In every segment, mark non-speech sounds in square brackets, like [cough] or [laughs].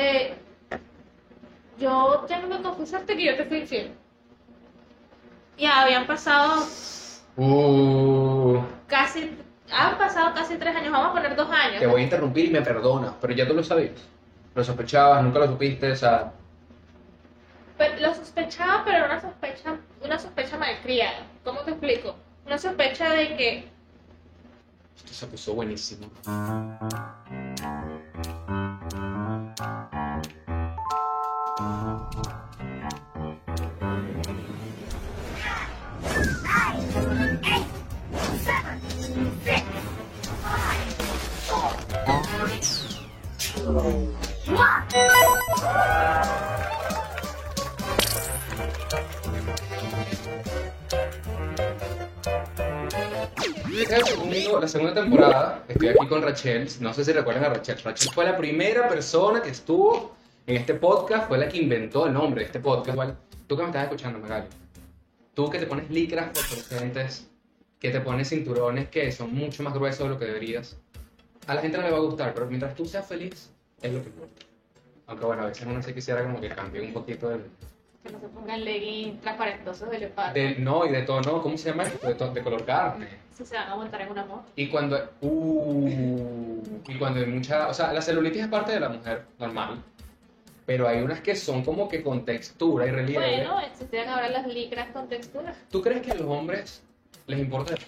Eh, yo tengo que confesarte que yo te fui infiel. Ya habían pasado Uh, casi, han pasado casi tres años, vamos a poner dos años. te voy a interrumpir y me perdonas, pero ya tú lo sabías. Lo sospechabas, nunca lo supiste, o sea, Pero lo sospechaba, pero era una sospecha, una sospecha malcriada. ¿Cómo te explico? Una sospecha de que esto se puso buenísimo. Segundo- la segunda temporada, estoy aquí con Rachel, no sé si recuerdan a Rachel. Rachel fue la primera persona que estuvo en este podcast, fue la que inventó el nombre de este podcast. Igual, tú que me estás escuchando, Magali, tú que te pones licras fosforescentes, que te pones cinturones que son mucho más gruesos de lo que deberías, a la gente no le va a gustar, pero mientras tú seas feliz, es lo que importa. Aunque bueno, a veces uno se quisiera como que cambie un poquito del, que no se pongan leggings transparentosos de leopardo. del- no, y de tono, ¿cómo se llama esto? De, to- de color carne. Si se van a montar en una moto. Y cuando, uh, y cuando hay mucha, o sea, la celulitis es parte de la mujer normal, pero hay unas que son como que con textura y relieve. Bueno, existían ahora las licras con textura. ¿Tú crees que a los hombres les importa eso?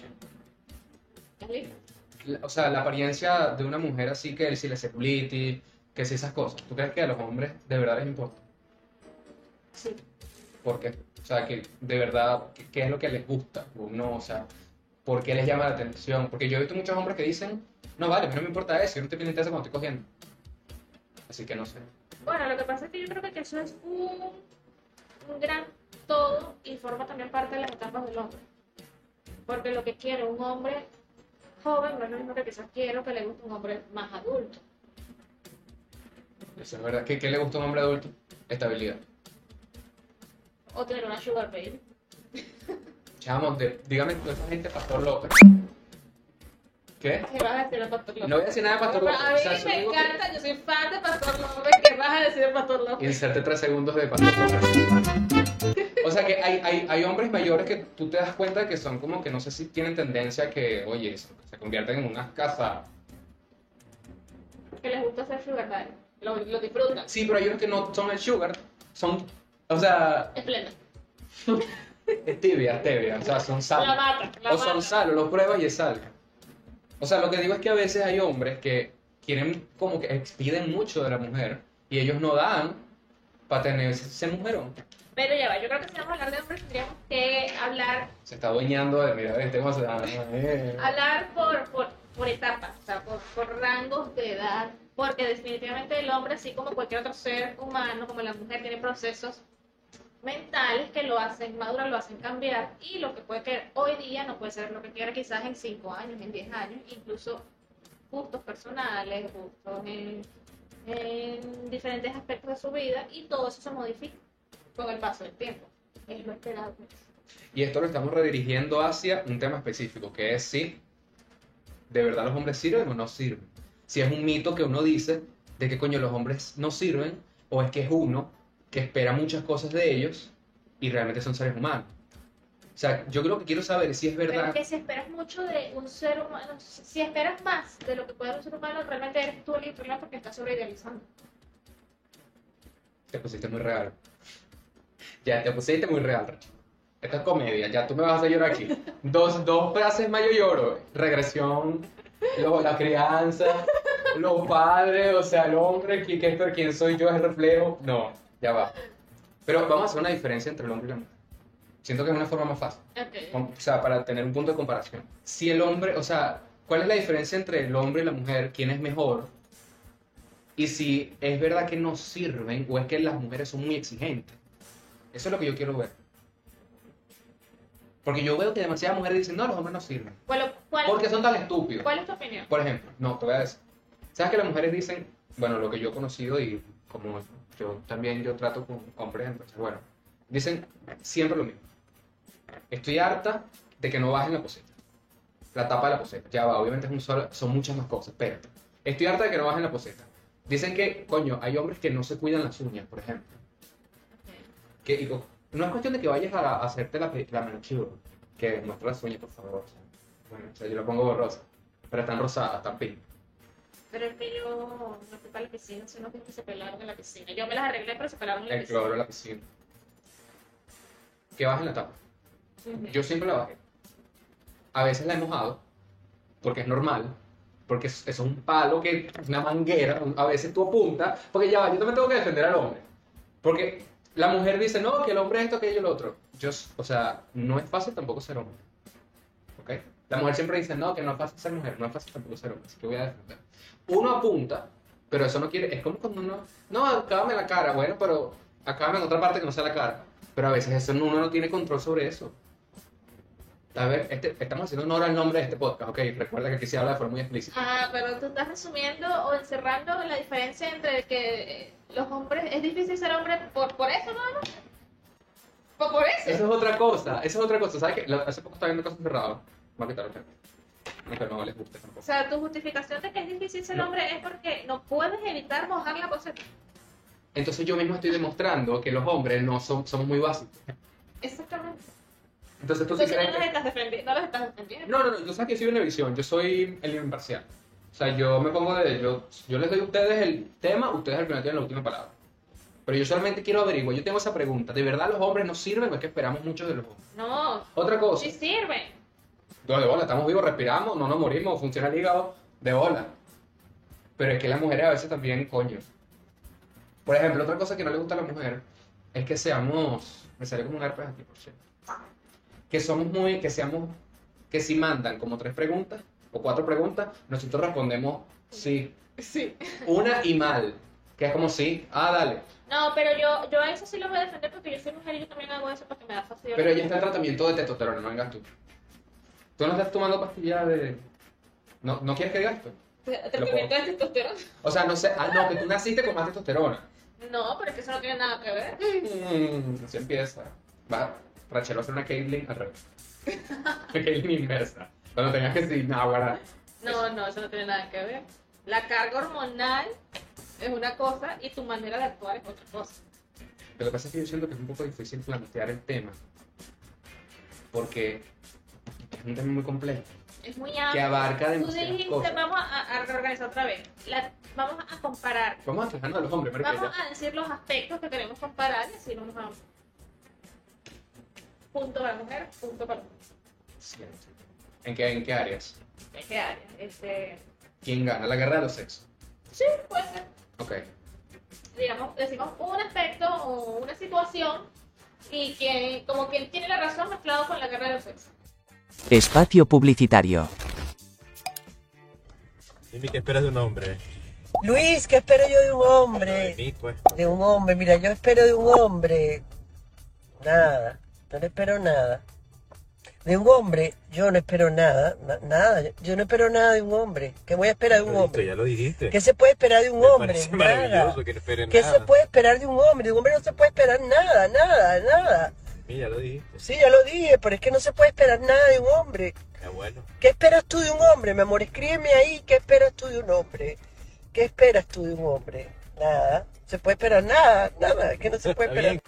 Las licras. O sea, la apariencia de una mujer así que si la celulitis, que si esas cosas. ¿Tú crees que a los hombres de verdad les importa? Sí. ¿Por qué? O sea, que de verdad, ¿qué, es lo que les gusta? O no, o sea, ¿por qué les llama la atención? Porque yo he visto muchos hombres que dicen, no vale, a mí no me importa eso, yo no estoy pendiente cuando estoy cogiendo. Así que no sé. Bueno, lo que pasa es que yo creo que eso es un, un gran todo y forma también parte de las etapas del hombre. Porque lo que quiere un hombre joven no es lo mismo que quizás quiero que le guste un hombre más adulto. Eso es verdad. ¿Qué, qué le gusta a un hombre adulto? Estabilidad. O tener una sugar baby. Chamo, de- dígame tú, esa gente Pastor López. ¿Qué? ¿Qué vas a decir de Pastor López? No voy a decir nada de Pastor López. A o mí sea, me que- encanta, yo soy fan de Pastor López. ¿Qué vas a decir de Pastor López? Inserte tres segundos de Pastor López. O sea que hay, hay, hay hombres mayores que tú te das cuenta que son como que no sé si tienen tendencia a que, oye, se, se convierten en unas casas. Que les gusta hacer sugar daddy. Lo, lo disfrutan. Sí, pero hay unos que no son el sugar, son, o sea, Esplenda. es tibia, es tibia, o sea, son La sal. mata, la O son mata. sal, o lo pruebas y es sal. O sea, lo que digo es que a veces hay hombres que quieren como que expiden mucho de la mujer y ellos no dan para tener ese mujerón. Pero ya va, yo creo que si vamos a hablar de hombres tendríamos que hablar, Se está adueñando de, mira, este vamos a... eh. hablar por, por, por etapas, o sea, por, por rangos de edad, porque definitivamente el hombre, así como cualquier otro ser humano, como la mujer, tiene procesos mentales que lo hacen madurar, lo hacen cambiar, y lo que puede querer hoy día no puede ser lo que quiera quizás en 5 años, en 10 años, incluso gustos personales, gustos en, en diferentes aspectos de su vida, y todo eso se modifica con el paso del tiempo. Es lo esperado. Y esto lo estamos redirigiendo hacia un tema específico, que es si de verdad los hombres sirven o no sirven. Si es un mito que uno dice de que coño los hombres no sirven, o es que es uno que espera muchas cosas de ellos y realmente son seres humanos. O sea, yo creo que quiero saber si es Pero verdad. que si esperas mucho de un ser humano, si esperas más de lo que puede un ser humano, realmente eres tú el problema porque estás sobreidealizando. Te pusiste muy real. Ya, te pusiste muy real, Racho. Esto es comedia, ya tú me vas a hacer llorar aquí. Dos, dos frases más yo lloro. Regresión, luego la crianza, los padres, o sea, el hombre, ¿qui- qué- quién soy yo, es el reflejo. No, ya va. Pero vamos a hacer una diferencia entre el hombre y la mujer. Siento que es una forma más fácil. Ok. O sea, para tener un punto de comparación. Si el hombre, o sea, ¿cuál es la diferencia entre el hombre y la mujer? ¿Quién es mejor? Y si es verdad que no sirven o es que las mujeres son muy exigentes. Eso es lo que yo quiero ver. Porque yo veo que demasiadas mujeres dicen, no, los hombres no sirven. ¿Cuál, cuál, Porque son tan estúpidos. cuál es tu opinión? Por ejemplo, no, te voy a decir. ¿Sabes que las mujeres dicen, bueno, lo que yo he conocido y como yo también yo trato con hombres, entonces, bueno, dicen siempre lo mismo. Estoy harta de que no bajen la poseta. La tapa de la poseta. Ya va, obviamente es un solo, son muchas más cosas, espérate. Estoy harta de que no bajen la poseta. Dicen que, coño, hay hombres que no se cuidan las uñas, por ejemplo. Que, digo, no es cuestión de que vayas a, a hacerte la, la manicure, que muestra las uñas, por favor. bueno, o sea, yo lo pongo borrosa, pero están rosadas, están pink. Pero es que yo no fui para la piscina, sino que se pelaron en la piscina. Yo me las arreglé, pero se pelaron en la El piscina. cloro de la piscina. Que bajen la tapa. Yo siempre la bajé. A veces la he mojado, porque es normal, porque es, es un palo que una manguera, a veces tú apuntas, porque ya yo también tengo que defender al hombre. Porque la mujer dice, no, que el hombre es esto, aquello y lo otro. Yo, o sea, no es fácil tampoco ser hombre. ¿Ok? La mujer siempre dice, no, que no es fácil ser mujer, no es fácil tampoco ser hombre, así que voy a defender. Uno apunta, pero eso no quiere, es como cuando uno, no, acábame la cara, bueno, pero acábame en otra parte que no sea la cara. Pero a veces eso no- uno no tiene control sobre eso. A ver, este, estamos haciendo honor al nombre de este podcast, ok. Recuerda que aquí se habla de forma muy explícita. Ah, pero tú estás resumiendo o encerrando la diferencia entre que eh, los hombres, es difícil ser hombre por, por eso, ¿no? Por, por eso. Eso es otra cosa, eso es otra cosa. ¿Sabes qué? La- Hace poco estaba viendo cosas cerradas. Voy a quitarlo. gente. No, que no les guste O tampoco. sea, tu justificación de que es difícil ser No. hombre es porque no puedes evitar mojar la poseta. Entonces yo mismo estoy demostrando que los hombres no son, somos muy básicos. Exactamente. Entonces tú sí crees no los que... estás defendiendo, no los estás defendiendo. No, no, no, yo sabes que soy una visión, yo soy el imparcial. O sea, yo me pongo de... Yo, yo les doy a ustedes el tema, ustedes al final tienen la última palabra. Pero yo solamente quiero averiguar, yo tengo esa pregunta, ¿de verdad los hombres nos sirven o es que esperamos mucho de los hombres? No, Otra cosa, sí sirve. no, de bola, estamos vivos, respiramos, no nos morimos, funciona el hígado, de bola. Pero es que las mujeres a veces también, coño. Por ejemplo, otra cosa que no le gusta a la mujer es que seamos, me sale como un herpes aquí, por cierto. Que somos muy, que seamos, que si mandan como tres preguntas o cuatro preguntas, nosotros respondemos sí. Sí. Una y mal. Que es como sí, ah, dale. No, pero yo, yo a eso sí lo voy a defender porque yo soy mujer y yo también hago eso porque me da fastidio. Pero ella está en tratamiento de testosterona, no vengas tú. Tú no estás tomando pastillas de... ¿No, ¿no quieres que digas esto? Tratamiento de testosterona. O sea, no sé, ah, no, que tú naciste con más testosterona. No, pero es que eso no tiene nada que ver. Mm, así empieza. Va, Rachel va a hacer una Caitlyn al revés. Una [laughs] Caitlyn inversa. Cuando tengas que decir, no, guarda. No, no, eso no tiene nada que ver. La carga hormonal es una cosa y tu manera de actuar es otra cosa. Lo que pasa es que yo siento que es un poco difícil plantear el tema. Porque es un tema muy complejo. Es muy amplio. Que abarca Tú dijiste, cosas. vamos a, a reorganizar otra vez. La- vamos a comparar. Vamos a fijarnos a los hombres, pero Vamos a decir los aspectos que queremos comparar y así nos vamos. Punto para la mujer, punto para. Cierto. ¿En qué, ¿En qué áreas? ¿En qué área? Este, ¿Quién gana? La guerra de los sexos. sí, puede ser. Ok. Digamos, decimos un aspecto o una situación y quien, como quien tiene la razón mezclado con la guerra de los sexos. Espacio publicitario. Dime qué esperas de un hombre. Luis, ¿qué espero yo de un De hombre? mí, pues. De un hombre, mira, yo espero de un hombre. Nada, no le espero nada. De un hombre, yo no espero nada, na- nada. Yo no espero nada de un hombre. ¿Qué voy a esperar de un Lo dijiste, hombre? ya lo dijiste. ¿Qué se puede esperar de un Me hombre? Nada. que no esperen ¿Qué nada. se puede esperar de un hombre? De un hombre no se puede esperar nada, nada, nada. Sí, ya lo dijiste. Sí, ya lo dije, pero es que no se puede esperar nada de un hombre. Qué bueno. ¿Qué esperas tú de un hombre, mi amor? Escríbeme ahí, ¿qué esperas tú de un hombre? ¿Qué esperas tú de un hombre? Nada. ¿Se puede esperar nada? Nada, que no se [laughs] puede esperar.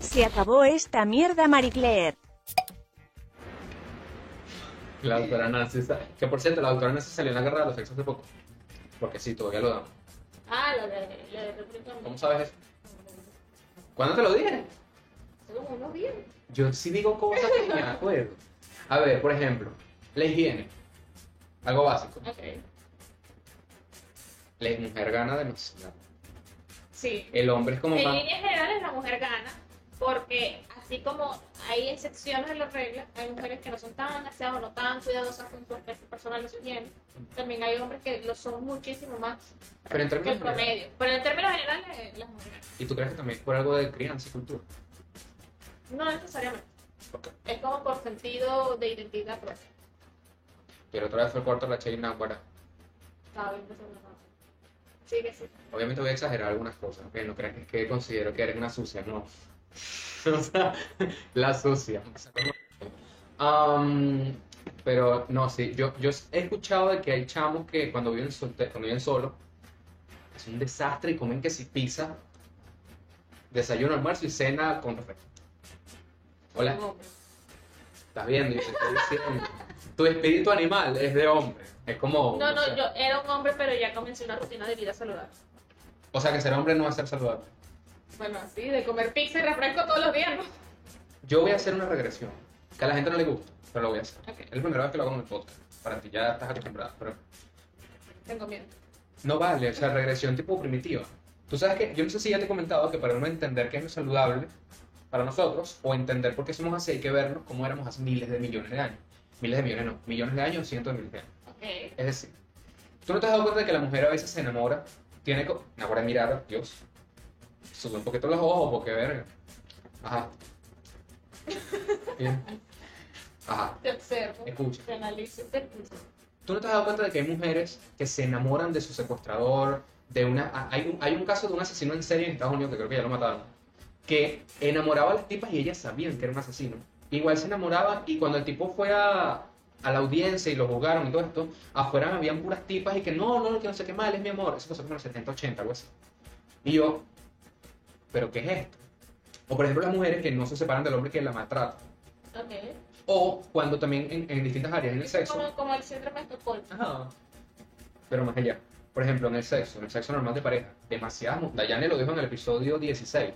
Se acabó esta mierda, Marie Claire. La doctora Nancy, que por cierto, la doctora Nancy salió en la guerra de los sexos hace poco. Porque sí, todavía lo dan. Ah, la de, de República ¿Cómo sabes eso? ¿Cuándo te lo dije? Hace como unos días. Yo sí digo cosas que me acuerdo. A ver, por ejemplo, la higiene. Algo básico. Ok. La mujer gana demasiado. Sí. El hombre es como En más. líneas generales la mujer gana porque así como hay excepciones en las reglas, hay mujeres que no son tan aseadas o no tan cuidadosas con su aspecto personal o su higiene. También hay hombres que lo son muchísimo más Pero en que el términos promedio. Pero en términos generales, eh, las mujeres. ¿Y tú crees que también por algo de crianza y cultura? No necesariamente. Es como por sentido de identidad propia. Pero otra vez fue el cuarto de la Chain. Estaba bien eso. Sí que sí. Obviamente voy a exagerar algunas cosas, ¿ok? No creas que, que considero que eres una sucia, no. [laughs] o sea, la sucia. Am, pero no, sí, yo, yo he escuchado de que hay chamos que cuando viven, solte- cuando viven solos, es un desastre y comen que si pizza, desayuno, almuerzo y cena con café. Hola, estás viendo y te estoy diciendo. Tu espíritu animal es de hombre. Es como. No, no, yo era un hombre, pero ya comencé una rutina de vida saludable. O sea que ser hombre no va a ser saludable. Bueno, así, de comer pizza y refresco todos los días, ¿no? Yo voy a hacer una regresión. Que a la gente no le gusta, pero lo voy a hacer. Ok. Es la primera vez que lo hago en el podcast. Para ti ya estás acostumbrado. Pero Tengo miedo. no vale, o sea, regresión tipo primitiva. Tú sabes que, yo no sé si ya te he comentado que para uno entender qué es lo saludable para nosotros, o entender por qué somos así, hay que vernos cómo éramos hace miles de millones de años. Miles de millones no, millones de años, cientos de miles de años. Ok. Es decir, tú no te has dado cuenta de que la mujer a veces se enamora, tiene. Ahora mirar, Dios. Sube un poquito los ojos porque verga. Ajá. Bien. Ajá. Te observo, Escucha. te analizo y te escucho. ¿Tú no te has dado cuenta de que hay mujeres que se enamoran de su secuestrador? De una, ah, hay, un, hay un caso de un asesino en serie en Estados Unidos que creo que ya lo mataron. Que enamoraba a las tipas y ellas sabían que era un asesino. Igual se enamoraba y cuando el tipo fue a, a la audiencia y lo juzgaron y todo esto, afuera habían puras tipas y que no, no, que no sé qué mal, es mi amor. Eso pasó como en los 70, 80, algo así. Y yo, ¿pero qué es esto? O por ejemplo las mujeres que no se separan del hombre que la maltrata. Ok. O cuando también en, en distintas áreas, en el sexo. Como, como el síndrome de Estocolmo. Ajá. Pero más allá. Por ejemplo, en el sexo, en el sexo normal de pareja, demasiado. Dayane lo dijo en el episodio 16.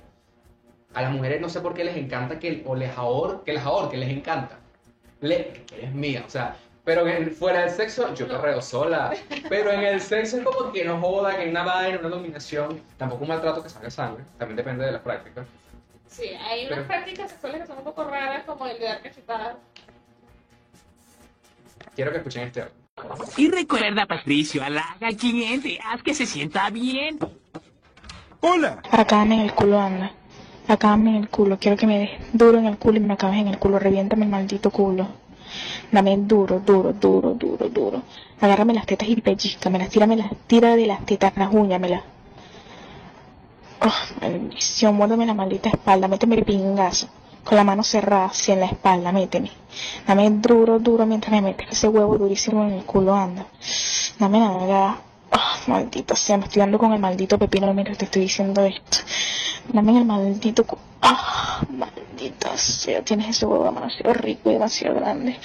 A las mujeres no sé por qué les encanta que, o les ahor, que les ahor, que les encanta. Le, que eres mía, o sea. Pero en- fuera del sexo, yo perreo sola. Pero en el sexo es como que no joda, que hay una vaina, una dominación. Tampoco un maltrato que salga sangre. También depende de las prácticas. Sí, hay unas Pero- prácticas sexuales que son un poco raras, como el de dar cachetadas. Quiero que escuchen este audio. Y recuerda, Patricio, halaga al cliente, haz que se sienta bien. ¡Hola! Acábame en el culo, anda. Acábame en el culo. Quiero que me des duro en el culo y me acabes en el culo. Reviéntame el maldito culo. Dame duro, duro, duro, duro, duro. Agárrame las tetas y pellizcamelas. Tírame las, tira de las tetas, rasguñamelas. Oh, maldición, muérdeme la maldita espalda. Méteme el pingazo. Con la mano cerrada, así en la espalda, méteme. Dame duro, duro mientras me metes ese huevo durísimo en el culo, anda. Dame nada. Oh, maldita sea, me estoy dando con el maldito pepino mientras te estoy diciendo esto. Dame el maldito cu- Ah, maldita sea, tienes ese huevo demasiado rico y demasiado grande.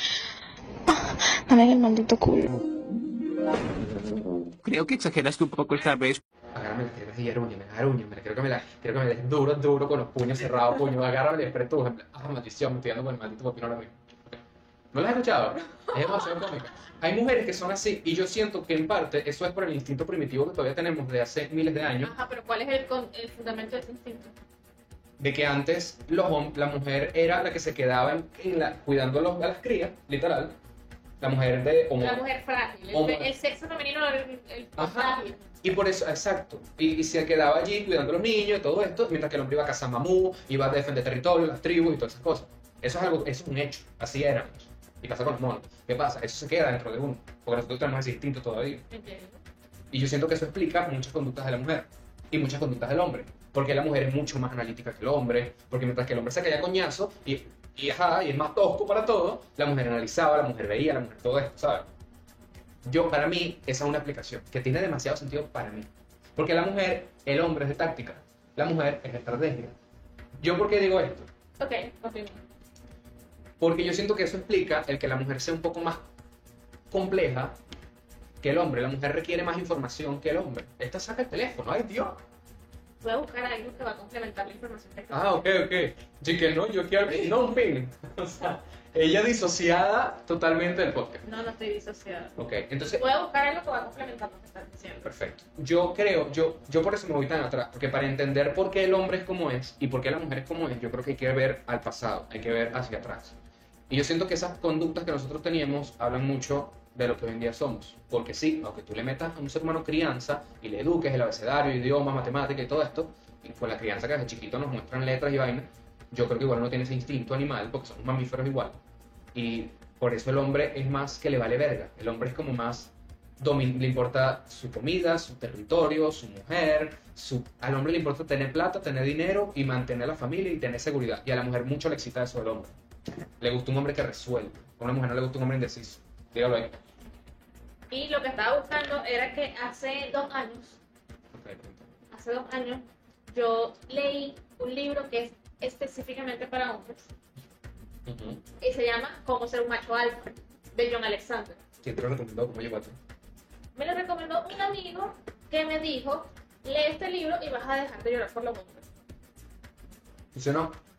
Ah, dame el maldito culo. Creo que exageraste un poco esta vez. Agárrame las tetas y arúñame, arúñame. Quiero que me la, quiero que me la duro, duro, con los puños cerrados, puño. Agárrame y en plan, Ah, maldición, me estoy dando con el maldito pepino ahora mismo. ¿No lo has escuchado? Es demasiado cómica. Hay mujeres que son así y yo siento que en parte eso es por el instinto primitivo que todavía tenemos de hace miles de años, Ajá, pero ¿cuál es el, con- el fundamento de ese instinto? de que antes los, hom- la mujer era la que se quedaba en, en la, cuidando a, los- a las crías, literal. La mujer de homo- La mujer frágil. El, sexo femenino era el, el Ajá. frágil. Y por eso, exacto. Y, y se quedaba allí cuidando a los niños y todo esto, mientras que el hombre iba a cazar mamú, iba a defender territorio, las tribus y todas esas cosas. Eso es algo, eso es un hecho. Así éramos. Y pasa con los monos. ¿Qué pasa? Eso se queda dentro de uno. Porque nosotros tenemos ese instinto todavía. Entiendo. Y yo siento que eso explica muchas conductas de la mujer y muchas conductas del hombre. Porque la mujer es mucho más analítica que el hombre. Porque mientras que el hombre se caía coñazo y, y, ajá, y es más tosco para todo, la mujer analizaba, la mujer veía, la mujer todo esto, ¿sabes? Yo, para mí, esa es una explicación que tiene demasiado sentido para mí. Porque la mujer, el hombre es de táctica, la mujer es de estrategia. ¿Yo por qué digo esto? Ok, continúa. Porque yo siento que eso explica el que la mujer sea un poco más compleja que el hombre. La mujer requiere más información que el hombre. Esta saca el teléfono, ay Dios. Voy a buscar algo que va a complementar la información que Ah, ok, ok. Sí que no, yo quiero... No, un pin. [laughs] O sea, ella disociada totalmente del podcast. No, no estoy disociada. Ok, entonces... Voy a buscar algo que va a complementar lo que estás diciendo. Perfecto. Yo creo, yo, yo por eso me voy tan atrás, porque para entender por qué el hombre es como es y por qué la mujer es como es, yo creo que hay que ver al pasado, hay que ver hacia atrás. Y yo siento que esas conductas que nosotros teníamos hablan mucho de lo que hoy en día somos. Porque sí, aunque tú le metas a un ser humano crianza y le eduques el abecedario, idioma, matemática y todo esto, y con la crianza que desde chiquito nos muestran letras y vainas, yo creo que igual no tiene ese instinto animal, porque somos mamíferos igual. Y por eso el hombre es más que le vale verga. El hombre es como más le importa su comida, su territorio, su mujer, su... al hombre le importa tener plata, tener dinero y mantener la familia y tener seguridad. Y a la mujer mucho le excita eso del hombre. Le gusta un hombre que resuelve. A una mujer no le gusta un hombre indeciso. Dígalo ahí. Y lo que estaba buscando era que hace dos años hace dos años, yo leí un libro que es específicamente para hombres y se llama Cómo ser un macho alfa, de John Alexander. ¿Quién te lo recomendó? ¿Cómo llegó a ti? Me lo recomendó un amigo que me dijo, lee este libro y vas a dejar de llorar por los hombres. ¿Funcionó? No.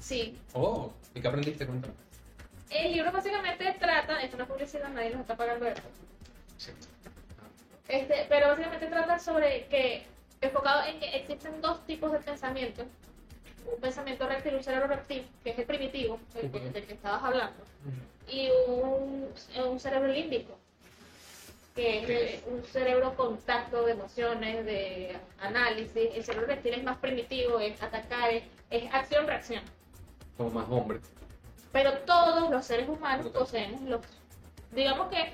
Sí, Oh, ¿y qué aprendiste? Cuéntame. el libro básicamente trata, esto no es publicidad, nadie nos está pagando esto, Sí. Este, pero básicamente trata sobre que, enfocado en que existen dos tipos de pensamiento. Un pensamiento reptil, un cerebro reptil, que es el primitivo, el del que estabas hablando, y un, un cerebro límbico, que es ¿Qué eh, un cerebro contacto de emociones, de análisis. El cerebro reptil es más primitivo, es atacar, es, es acción-reacción. Como más hombre. Pero todos los seres humanos poseemos los. Digamos que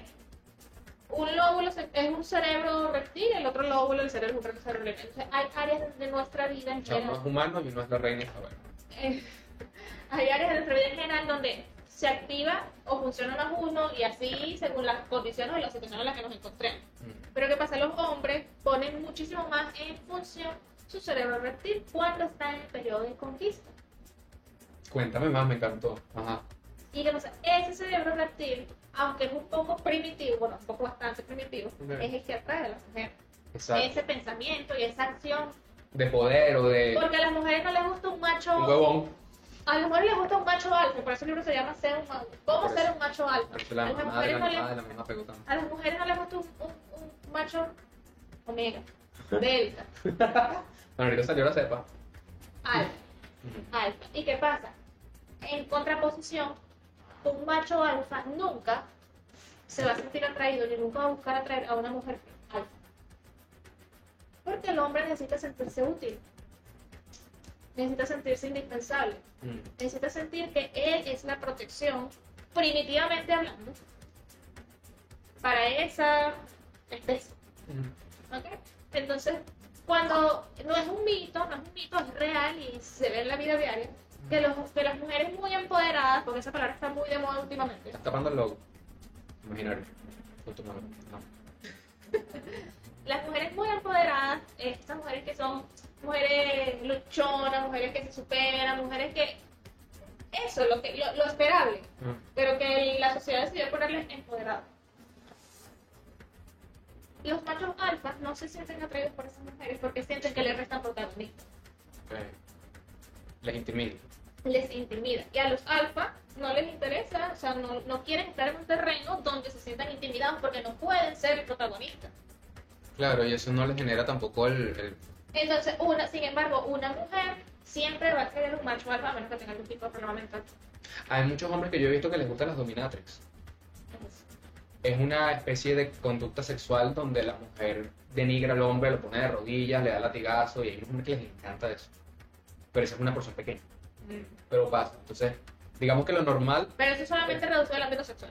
un lóbulo es un cerebro reptil, el otro lóbulo del cerebro es un cerebro reptil. Entonces, hay áreas de nuestra vida en general. es humano y es la reina Isabel. eh, [laughs] hay áreas de nuestra vida en general donde se activa o funciona más uno y así según las condiciones o las situaciones en las que nos encontremos. Mm. Pero ¿qué pasa? Los hombres ponen muchísimo más en función su cerebro reptil cuando están en el periodo de conquista. Cuéntame más, me encantó. Ajá. Y que pasa, ese cerebro reptil, aunque es un poco primitivo, bueno, un poco bastante primitivo, es el que atrae a la mujer. Exacto. Ese pensamiento y esa acción. De poder o de Porque a las mujeres no les gusta un macho. un huevón. A las mujeres les gusta un macho alfa, por eso el libro se llama ser un, ma- ¿Cómo ser un macho alfa? A, las mujeres no les, la mamá pegó tanto. a las mujeres no les gusta un, un- un macho omega, [laughs] delta, ahorita salió la cepa. alfa. alfa. ¿Y qué pasa? En contraposición, un macho alfa nunca se va a sentir atraído ni nunca va a buscar atraer a una mujer alfa. Porque el hombre necesita sentirse útil, necesita sentirse indispensable, Mm. necesita sentir que él es la protección, primitivamente hablando, para esa especie. Mm. ¿ok? Entonces, cuando no es un mito, no es un mito, es real y se ve en la vida diaria, que, los, que las mujeres muy empoderadas, porque esa palabra está muy de moda últimamente, Estás tapando el logo. Imaginario. No. [laughs] las mujeres muy empoderadas, estas mujeres que son mujeres luchonas, mujeres que se superan, mujeres que... Eso, lo, que, lo, lo esperable, Mm. pero que la sociedad decidió ponerles empoderadas. Los machos alfas no se sienten atraídos por esas mujeres porque sienten que les restan protagonismo. Les intimido. les intimida. Y a los alfa no les interesa, o sea, no, no quieren estar en un terreno donde se sientan intimidados porque no pueden ser protagonistas. Claro, y eso no les genera tampoco el, el- Entonces, una, sin embargo, una mujer siempre va a querer un macho alfa a menos que tenga algún tipo de problema mental. Hay muchos hombres que yo he visto que les gustan las dominatrix. Es una especie de conducta sexual donde la mujer denigra al hombre, lo pone de rodillas, le da latigazo y hay hombres que les encanta eso. Pero esa es una persona pequeña. Pero pasa. Entonces, digamos que lo normal, Pero eso solamente reduce al ámbito sexual.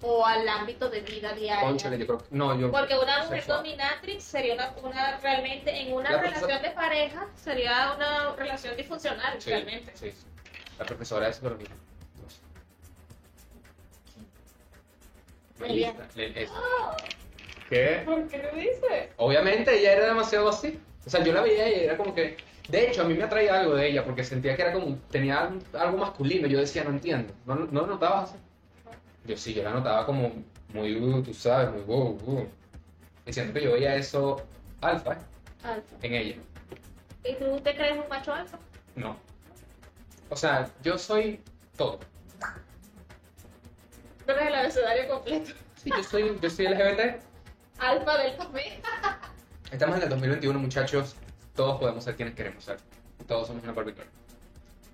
O al ámbito de vida diaria. conchale, yo creo que. No, yo. Porque una mujer sexual. dominatrix sería una, una realmente, en una La relación profesora- de pareja, sería una relación disfuncional, Sí, realmente. sí, sí. La profesora de psicología. Muy Melissa, le- es- ¿Qué? ¿Por qué lo dices? Obviamente ella era demasiado así. O sea, yo la veía y era como que. De hecho, a mí me atraía algo de ella porque sentía que era como. Tenía algo- masculino. Yo decía, no entiendo. ¿No, no lo notabas así? Yo sí, yo la notaba como muy, uh, tú sabes, muy wow. Y siento que yo veía eso alfa. Alfa. en ella. ¿Y tú te crees un macho alfa? No. O sea, yo soy todo. No eres el abecedario completo. Sí, yo soy, yo soy LGBT. Alfa del papel. Estamos en el 2021, muchachos. Todos podemos ser quienes queremos ser. Todos somos una Barbie girl.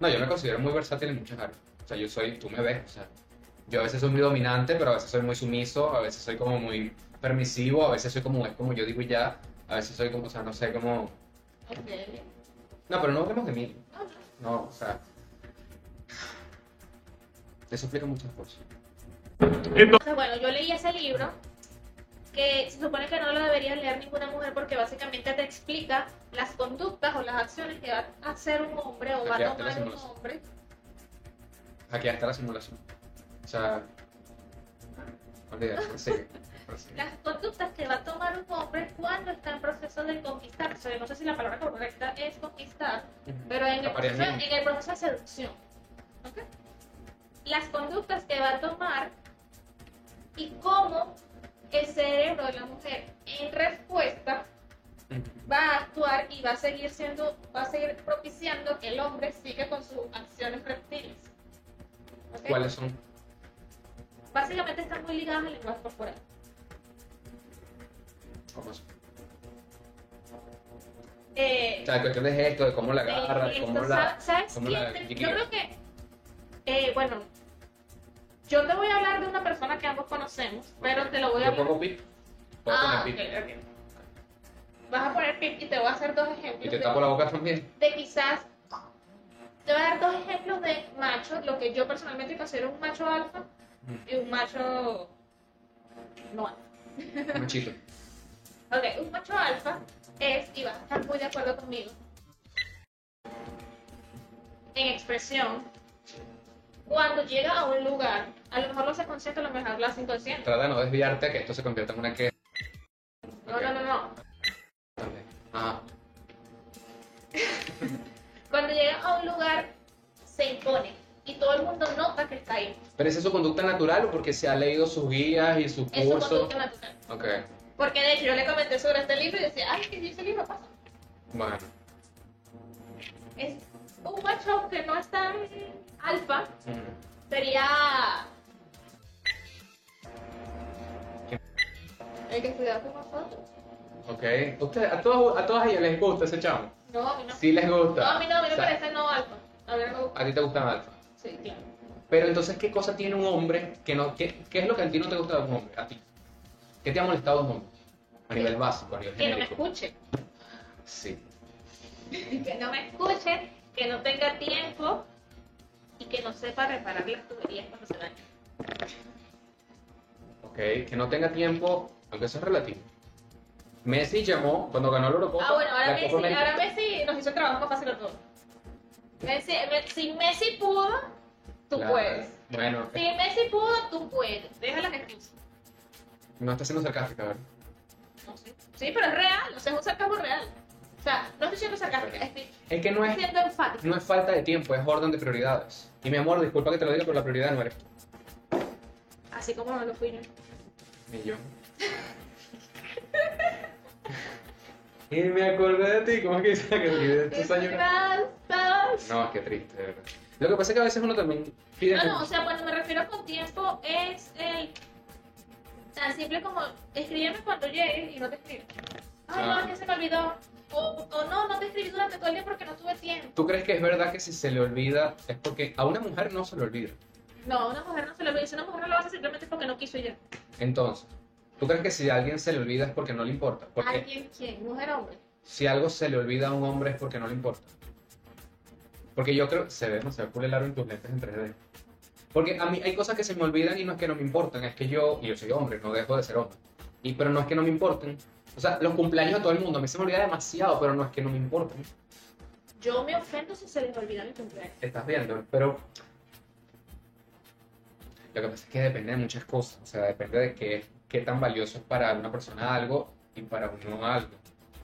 No, yo me considero muy versátil en muchas áreas. O sea, yo soy, tú me ves, o sea, yo a veces soy muy dominante, pero a veces soy muy sumiso, a veces soy como muy permisivo, a veces soy como, es como yo digo y ya, a veces soy como, o sea, no sé, como... No, pero no hablemos de mí. No, o sea... Eso explica muchas cosas. Entonces, bueno, yo leí ese libro que se supone que no lo debería leer ninguna mujer porque básicamente te explica las conductas o las acciones que va a hacer un hombre o va a tomar un hombre. Aquí está la simulación. O sea... Olvídate, [laughs] las conductas que va a tomar un hombre cuando está en proceso de conquistar. O sea, no sé si la palabra correcta es conquistar, pero en el, proceso, Apareamiento. en el proceso de seducción. ¿ok? Las conductas que va a tomar y cómo el cerebro de la mujer en respuesta va a actuar y va a seguir siendo, va a seguir propiciando que el hombre siga con sus acciones reptiles. ¿Cuáles son? Básicamente están muy ligadas al lenguaje corporal. ¿Cómo son? Eh, O sea, cuestión de gesto, de cómo la de agarra, esto, cómo la... ¿Sabes cómo quién la Yo creo que, eh, bueno, yo te voy a hablar de una persona que ambos conocemos, pero te lo voy a Yo pongo pip. Puedo Ah, poner pip. Vas a poner pip y te voy a hacer dos ejemplos. Y te de- tapo la boca también. de quizás te voy a dar dos ejemplos de machos, lo que yo personalmente considero un macho alfa y un macho no alfa. Machito. Ok, un macho alfa es, y vas a estar muy de acuerdo conmigo, en expresión, cuando llega a un lugar, a lo mejor lo hace consciente, a lo mejor lo hace inconsciente. Trata de no desviarte que esto se convierta en una que... No, no, no, no. Ah, [laughs] Cuando llega a un lugar, se impone y todo el mundo nota que está ahí. ¿Pero es su conducta natural o porque se ha leído sus guías y sus Es su cursos? conducta natural. Ok, Porque de hecho yo le comenté sobre este libro y decía, ay, que ese libro pasa. bueno. Es un macho que no es tan alfa, Mm. sería... ¿Quién? El que estudiaba con nosotros. Ok. Usted, a, todas, a todas ellas les gusta ese chamo. No, a mí no. Sí les gusta. No, a mí no, a mí me O sea, parece no alfa. A mí no me gusta. A ti te gusta alfa. Sí, claro. Pero entonces, ¿qué cosa tiene un hombre que no... ¿Qué, qué es lo que a ti no te gusta de un hombre? A ti. ¿Qué te ha molestado de un hombre? A nivel básico, a nivel Que no me escuche. Sí. Que no me escuche, que no tenga tiempo y que no sepa reparar las tuberías cuando se dañan. Ok, que no tenga tiempo, aunque eso es relativo. Messi llamó cuando ganó la Eurocopa. Ah, bueno, ahora Messi, ahora nos hizo el trabajo fácil a todos. Messi, me- si Messi pudo, tú Claro. puedes. Bueno, Si Messi pudo, tú puedes. Deja las excusas. no está siendo sarcástica, ¿verdad? No sé. Sí, pero es real, o sea, es un sarcasmo real. O sea, no estoy siendo sarcástica, estoy Es que no es, siendo enfática. no es falta de tiempo, es orden de prioridades. Y mi amor, disculpa que te lo diga, pero la prioridad no eres tú. Así como no lo fui yo. Ni yo. [laughs] y me acordé de ti, ¿cómo es que dice que de tus años? Desgracias. No, qué triste, de verdad. Lo que pasa es que a veces uno también pide. No, no, o sea, cuando me refiero con tiempo es el tan simple como escríbeme cuando llegue y no te escribo. Ay, no, es que se me olvidó. O, o no, no te escribí durante todo el día porque no tuve tiempo. ¿Tú crees que es verdad que si se le olvida es porque a una mujer no se le olvida? No, a una mujer no se lo olvida. Si una mujer no lo hace simplemente porque no quiso ya. Entonces, ¿tú crees que si a alguien se le olvida es porque no le importa? Porque ¿Alguien quién? ¿Mujer o hombre? si algo se le olvida a un hombre es porque no le importa. Porque yo creo, se ve, no se ve cool el aro en tus lentes en 3D. Porque a mí hay cosas que se me olvidan y no es que no me importan, es que yo, y yo soy hombre, no dejo de ser hombre. Y, pero no es que no me importen. O sea, los cumpleaños de todo el mundo, a mí se me olvida demasiado, pero no es que no me importen. Yo me ofendo si se les olvida mi cumpleaños. Estás viendo, pero lo que pasa es que depende de muchas cosas. O sea, depende de qué, qué tan valioso es para una persona algo y para uno algo.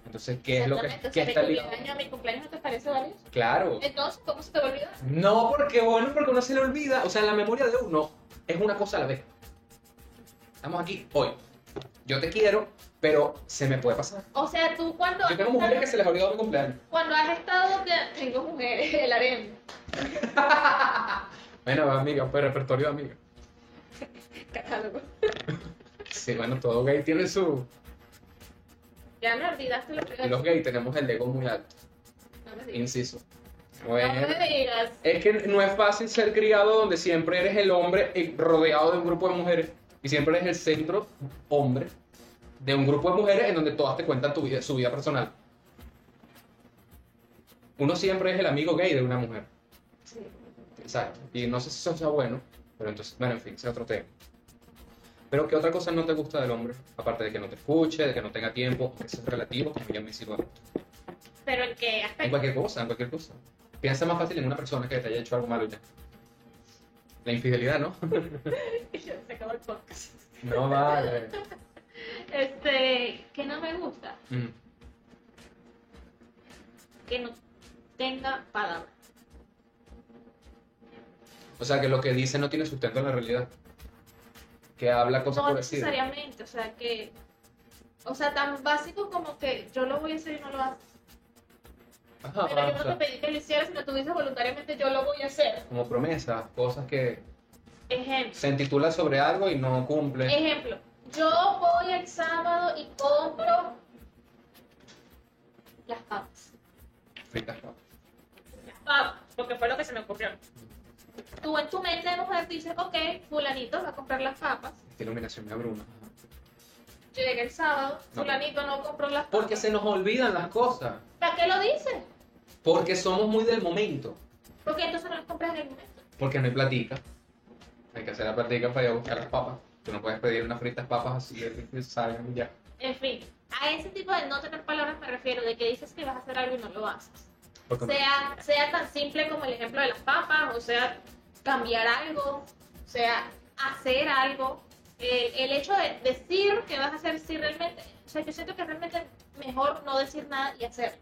Entonces, ¿qué es lo que, qué está mi ligado? cumpleaños, mi cumpleaños no te parece valioso. Claro. Entonces, ¿cómo se te va a olvidar? No, porque bueno, porque uno se le olvida. O sea, la memoria de uno es una cosa a la vez. Estamos aquí hoy. Yo te quiero, pero se me puede pasar. O sea, tú cuando... Yo tengo mujeres que se les ha olvidado mi cumpleaños. Cuando has estado... que- Tengo mujeres, el harem. [laughs] Bueno, amiga, pues repertorio de amiga. [laughs] Catálogo. [laughs] Sí, bueno, todo gay tiene su. Ya me olvidaste lo que Y los gays tenemos el ego muy alto. No me digas. Inciso. No Bueno. me digas. Es que no es fácil ser criado donde siempre eres el hombre rodeado de un grupo de mujeres y siempre eres el centro hombre de un grupo de mujeres en donde todas te cuentan tu vida, su vida personal. Uno siempre es el amigo gay de una mujer. Sí. Exacto. Y no sé si eso sea bueno, pero entonces, bueno, en fin, es otro tema. Pero ¿qué otra cosa no te gusta del hombre? Aparte de que no te escuche, de que no tenga tiempo, que eso es relativo, como ya me hicieron Pero en qué En aspecto. cualquier cosa, en cualquier cosa. Piensa más fácil en una persona que te haya hecho algo malo ya. La infidelidad, ¿no? [laughs] Se acabó el podcast. No vale. Este, que no me gusta, Mm. que no tenga palabra. O sea, que lo que dice no tiene sustento en la realidad. Que habla cosas No decir. necesariamente, o sea que, o sea, tan básico como que yo lo voy a hacer y no lo haces. Ajá, Pero yo o no sea, te pedí que lo hicieras, sino tú dices voluntariamente yo lo voy a hacer. como promesas, cosas que Ejemplo. se titula sobre algo y no cumple. Ejemplo, yo voy el sábado y compro las papas. Fritas, papas. Las papas, porque fue lo que se me ocurrió. Tú en tu mente de mujer dices, ok, fulanito va a comprar las papas. Esta iluminación me abruma. Ajá. Llegué el sábado, No. fulanito no compró las papas. Porque se nos olvidan las cosas. ¿Para qué lo dices? Porque somos muy del momento. Porque entonces no las compras en el momento. Porque no hay platica. Hay que hacer la platica para ir a buscar las papas. Tú no puedes pedir unas fritas papas así de que salgan y ya. En fin, a ese tipo de no tener palabras me refiero, de que dices que vas a hacer algo y no lo haces. Sea, sea tan simple como el ejemplo de las papas, o sea, cambiar algo, o sea, hacer algo. Eh, el hecho de decir que vas a hacer, si realmente, o sea, yo siento que realmente mejor no decir nada y hacerlo.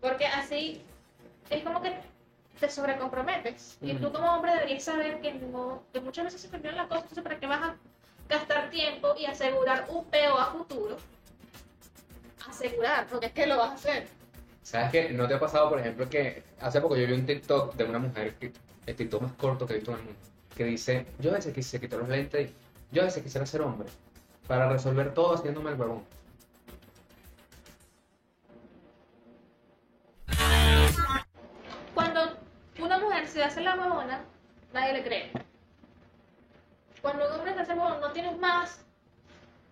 Porque así es como que te sobrecomprometes. Y tú como hombre deberías saber que, no, que muchas veces se te olvidan las cosas, entonces para qué vas a gastar tiempo y asegurar un peo a futuro. Asegurar, porque es que lo vas a hacer. ¿Sabes qué? ¿No te ha pasado, por ejemplo, que hace poco yo vi un TikTok de una mujer, que, el TikTok más corto que he visto en el mundo, que dice, yo a veces quise quitar los lentes, y yo a veces quisiera ser hombre, para resolver todo haciéndome el huevón. Cuando una mujer se hace la huevona, nadie le cree. Cuando un hombre se hace huevón, no tienes más.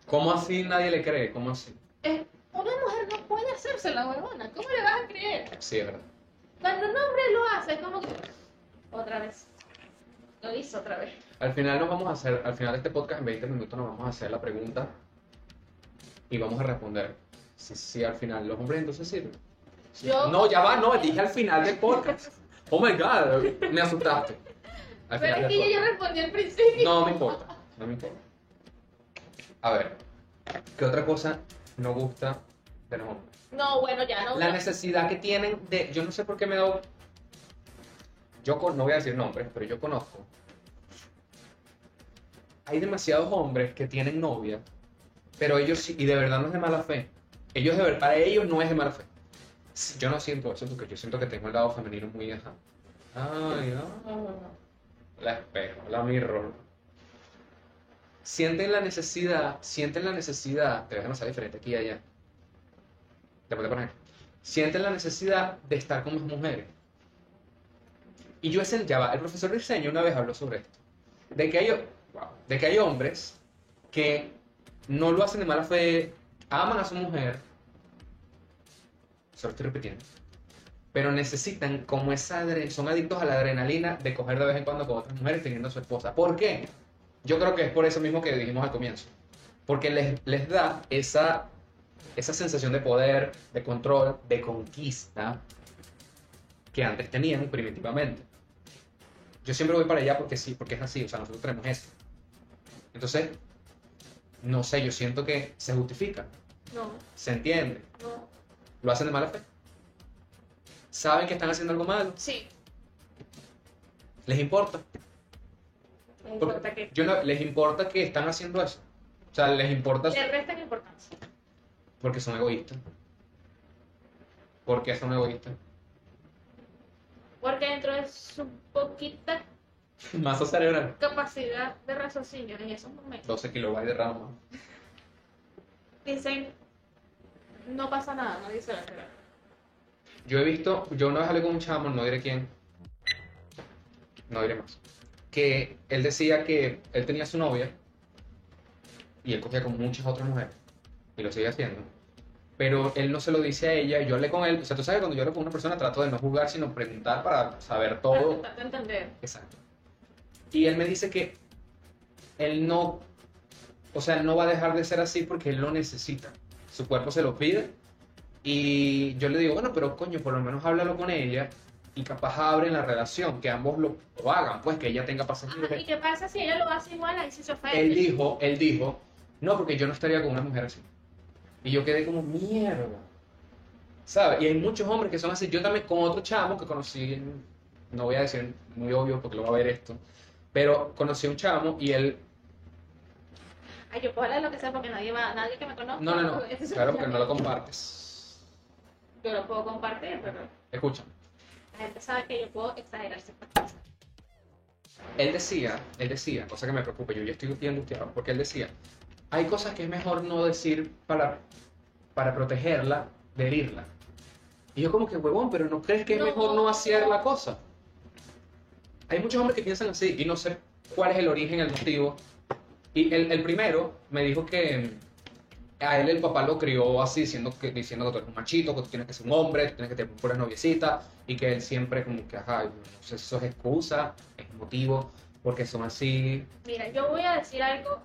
¿Cómo así nadie le cree? ¿Cómo así? Eh, una mujer no puede hacerse la huevona. ¿Cómo le vas a creer? Sí, es verdad. Cuando un hombre lo hace, es como que. Otra vez. Lo hizo otra vez. Al final nos vamos a hacer, al final de este podcast en 20 minutos nos vamos a hacer la pregunta y vamos a responder si, si al final los hombres entonces sirven. Yo- No, ya va, no, dije al final del podcast. [laughs] Oh my god, me asustaste. Al Pero es que yo, yo podcast. respondí al principio. No me importa, no me importa. A ver, ¿qué otra cosa no gusta de los hombres? No, bueno, ya no. La no. necesidad que tienen de, yo no sé por qué me da, yo con- no voy a decir nombres, pero yo conozco. Hay demasiados hombres que tienen novia, pero ellos sí, y de verdad no es de mala fe. Ellos de ver, para ellos no es de mala fe. Yo no siento eso porque yo siento que tengo el lado femenino muy ajá. Ay, ah, la espejo, la mirror. Sienten la necesidad, sienten la necesidad, te ves demasiado diferente aquí y allá. Te voy a poner. Sienten la necesidad de estar con más mujeres. Y yo es el, ya va, el profesor de diseño una vez habló sobre esto. De que hay, wow, de que hay hombres que no lo hacen de mala fe, aman a su mujer, solo estoy repitiendo, pero necesitan como esa, adre- son adictos a la adrenalina de coger de vez en cuando con otras mujeres teniendo a su esposa. ¿Por qué? Yo creo que es por eso mismo que dijimos al comienzo. Porque les, les da esa, esa sensación de poder, de control, de conquista que antes tenían primitivamente. Yo siempre voy para allá porque sí, porque es así, o sea, nosotros tenemos eso. Entonces, no sé, yo siento que se justifica, No, se entiende, no. lo hacen de mala fe. Saben que están haciendo algo malo, Sí. les importa. Porque importa que. yo no- les importa que están haciendo eso. O sea, les importa Le restan importancia. porque son egoístas. ¿Por qué son egoístas? Porque dentro de su poquita [laughs] Masa cerebral. capacidad de raciocinio en esos momentos, 12 kilobytes de RAM. ¿no? dicen: No pasa nada, nadie se va a enterar. Yo he visto, yo una vez hablé con un chamo, no diré quién, no diré más, que él decía que él tenía su novia y él cogía con muchas otras mujeres y lo sigue haciendo, pero él no se lo dice a ella. Yo hablé con él, o sea, tú sabes, cuando yo hablo con una persona trato de no juzgar, sino preguntar para saber Para todo. intentar entender. Exacto. Y él me dice que él no, o sea, no va a dejar de ser así porque él lo necesita. Su cuerpo se lo pide. Y yo le digo, bueno, pero coño, por lo menos háblalo con ella y capaz abren la relación, que ambos lo, lo hagan, pues que ella tenga pasajeros. ¿Y qué pasa si ella lo hace igual? Ahí se ofende. Él dijo, él dijo no, porque yo no estaría con una mujer así. Y yo quedé como, mierda. ¿Sabes? Y hay muchos hombres que son así. Yo también con otro chamo que conocí, no voy a decir muy obvio porque lo va a ver esto, pero conocí a un chamo y él, Ay, yo puedo hablar de lo que sea porque nadie va, nadie que me conozca. no, no, no, [laughs] claro porque no lo compartes. Yo lo puedo compartir, pero Escucha, la gente sabe que yo puedo exagerar ciertas cosas. él decía, él decía, cosa que me preocupa, yo ya estoy bien angustiado, porque él decía, hay cosas que es mejor no decir para, para protegerla de herirla. Y yo como que, huevón, pero ¿no crees que es No. mejor no hacer la cosa? Hay muchos hombres que piensan así y no sé cuál es el origen, el motivo. Y el, el primero me dijo que a él el papá lo crió así, diciendo que, diciendo que tú eres un machito, que tú tienes que ser un hombre, que tienes que tener puras noviecitas y que él siempre como que, ajá, no sé si eso es excusa, es motivo, porque son así. Mira, yo voy a decir algo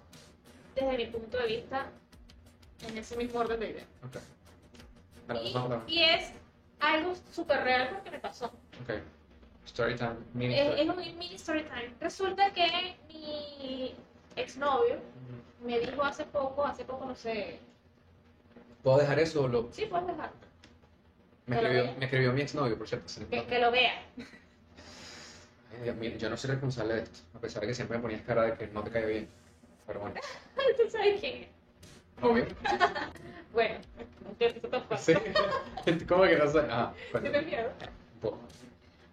desde mi punto de vista en ese mismo orden de ideas. Ok. Dale, Y, vamos, vamos. y es algo súper real porque me pasó. Ok. Story time. Mini Es, story. es un mini story time. Resulta que mi exnovio Ujú. Me dijo hace poco, hace poco no sé, ¿Puedo dejar eso o lo.? sí, puedes dejar, Me ¿Que lo escribió, me escribió mi exnovio, por cierto. que, lo vea. Ay, Dios mío, yo no soy responsable de esto, a pesar de que siempre me ponías cara de que no te cae bien. Pero bueno, [laughs] ¿Tú sabes quién es? obvio. [laughs] Bueno, te. Sí. [laughs] ¿Cómo que no sé? Ah, ¿Tienes bueno. miedo?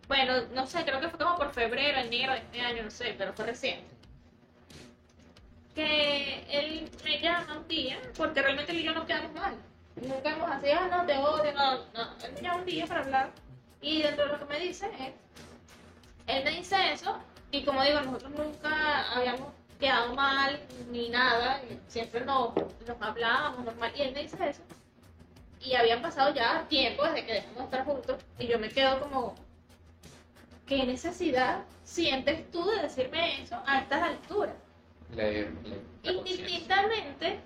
Bueno, no sé, creo que fue como por febrero, enero de este año, no sé, pero fue reciente. Que él me llama un día, porque realmente él y yo nos quedamos mal. Nunca hemos así, ah, no, te odio, no, no. Él me llama un día para hablar y dentro de lo que me dice es, él me dice eso y como digo, nosotros nunca habíamos quedado mal ni nada, siempre nos, nos hablábamos normal y él me dice eso. Y habían pasado ya tiempo desde que dejamos de estar juntos y yo me quedo como, ¿qué necesidad sientes tú de decirme eso a estas alturas? Le, le. Indistintamente,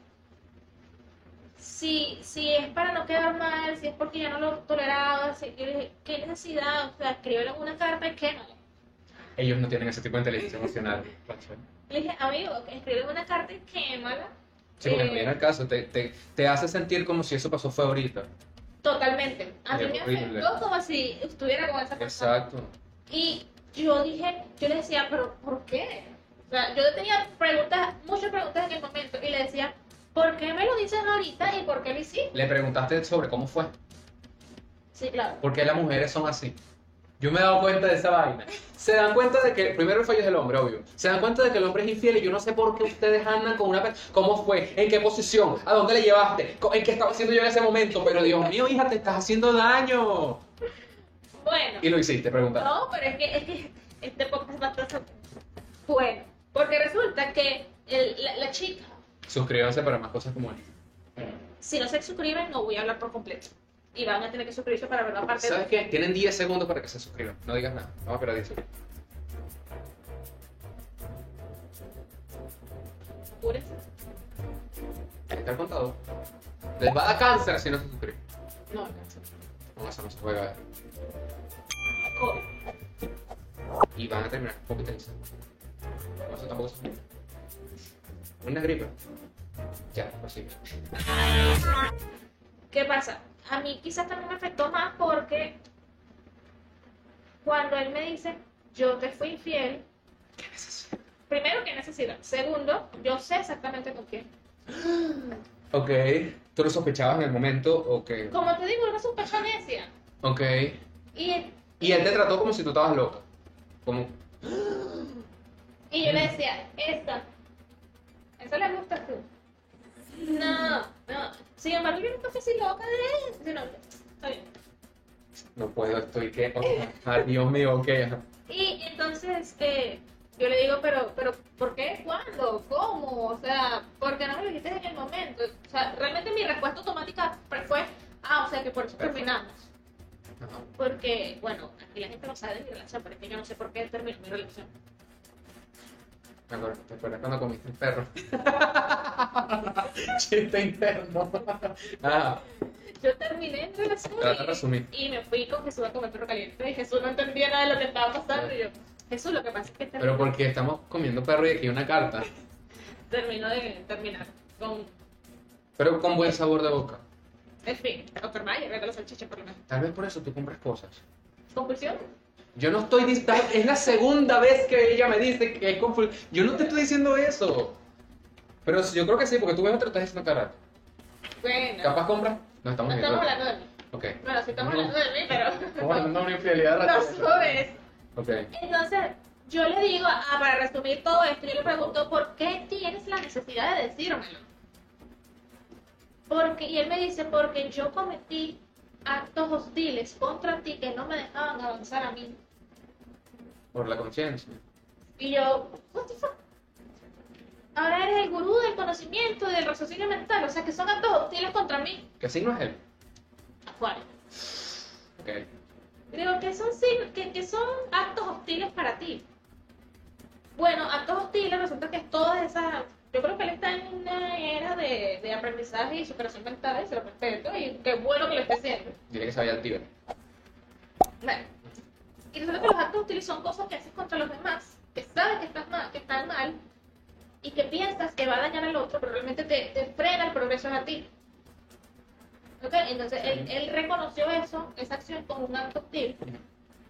si, si es para no quedar mal, si es porque ya no lo toleraba, si, yo le dije, ¿qué necesidad? O sea, escríbele una carta y quémala. Ellos no tienen ese tipo de inteligencia emocional. Le dije, amigo, escríbele una carta y quémala. Sí, porque Eh, el caso, te, te, te hace sentir como si eso pasó fue ahorita. Totalmente. A mí me afectó como si estuviera con esa persona. Exacto. Y yo dije, yo le decía, pero ¿por qué? O sea, yo tenía preguntas, muchas preguntas en el momento y le decía, ¿por qué me lo dices ahorita y por qué lo hiciste? Le preguntaste sobre cómo fue. Sí, claro. ¿Por qué las mujeres son así? Yo me he dado cuenta de esa vaina. Se dan cuenta de que, primero el fallo es del hombre, obvio. Se dan cuenta de que el hombre es infiel y yo no sé por qué ustedes andan con una persona. ¿Cómo fue? ¿En qué posición? ¿A dónde le llevaste? ¿En qué estaba haciendo yo en ese momento? Pero Dios mío, hija, te estás haciendo daño. Bueno, Y lo hiciste, pregunta. no, pero es que, es que este podcast va a estar bueno. Porque resulta que el- la, la chica, Suscríbanse para más cosas como esta. si no se suscriben, no voy a hablar por completo. Y van a tener que suscribirse para ver la parte ¿Sabes qué? Tienen 10 segundos para que se suscriban. No digas nada. Vamos a esperar 10 segundos. Apúrense. Está contado. Les va a dar cáncer si no se suscriben. No, alcanza. No, eso no se puede ver. Y van a terminar competencia. Tampoco se Una gripe. Ya, pues sí. ¿Qué pasa? A mí quizás también me afectó más porque cuando él me dice, yo te fui infiel, primero, ¿qué necesidad? Segundo, yo sé exactamente con quién. Ok. ¿Tú lo sospechabas en el momento o qué? Como te digo, una sospecha necia. Ok. Y, Y él te trató como si tú estabas loca. Como, y yo le decía, esta, esa le gusta tú. No, no. Sin embargo, yo nunca fui así loca de él. Sino, está bien. no puedo, estoy que. oh, Dios mío, ok. ajá. Y entonces eh, yo le digo, pero, pero, ¿por qué? ¿Cuándo? ¿Cómo? O sea, ¿por qué no me lo dijiste en el momento? O sea, realmente mi respuesta automática fue, ah, o sea, que por eso terminamos. Ajá. Porque, bueno, aquí la gente no sabe de mi relación, pero es que yo no sé por qué terminó mi relación. Me acuerdo, ¿te acuerdas cuando comiste el perro? [laughs] Chiste interno. Ah, Yo terminé mi relación y, resumir. y me fui con Jesús a comer perro caliente. Y Jesús no entendía nada de lo que estaba pasando. Y yo, Jesús, lo que pasa es que pero terminó, porque estamos comiendo perro y aquí hay una carta. terminó de terminar. con, Pero con buen sabor de boca. en fin, doctor Mayer, vete la salchicha por lo menos. Tal vez por eso tú compras cosas. ¿Compulsión? Yo no estoy dista- es la segunda vez que ella me dice que es confusión. Yo no te estoy diciendo eso. Pero yo creo que sí, porque tú te lo estás diciendo cada rato. Bueno, ¿Capaz compras? No no estamos bien. estamos ¿no? hablando de mí. Ok. Bueno, sí estamos hablando de mí, pero Estamos hablando de una infidelidad no racista. subes. Ok. Entonces, yo le digo, ah, para resumir todo esto, yo le pregunto, ¿por qué tienes la necesidad de decírmelo? Porque, y él me dice, porque yo cometí actos hostiles contra ti que no me dejaban avanzar a mí. Por la conciencia. Y yo, what the fuck? Ahora eres el gurú del conocimiento, del raciocinio mental, o sea que son actos hostiles contra mí. ¿Qué signo es él? ¿Cuál? Ok. Digo, que son, que, que son actos hostiles para ti. Bueno, actos hostiles resulta que es todas esas... Yo creo que él está en una era de, de aprendizaje y superación mental y se lo respeto y qué bueno que lo esté haciendo. Dile que vaya al tigre. Bueno, y resulta que los actos hostiles son cosas que haces contra los demás, que sabes que, estás mal, que están mal y que piensas que va a dañar al otro, pero realmente te, te frena el progreso a ti. ¿Ok? Entonces él, él reconoció eso, esa acción como un acto hostil,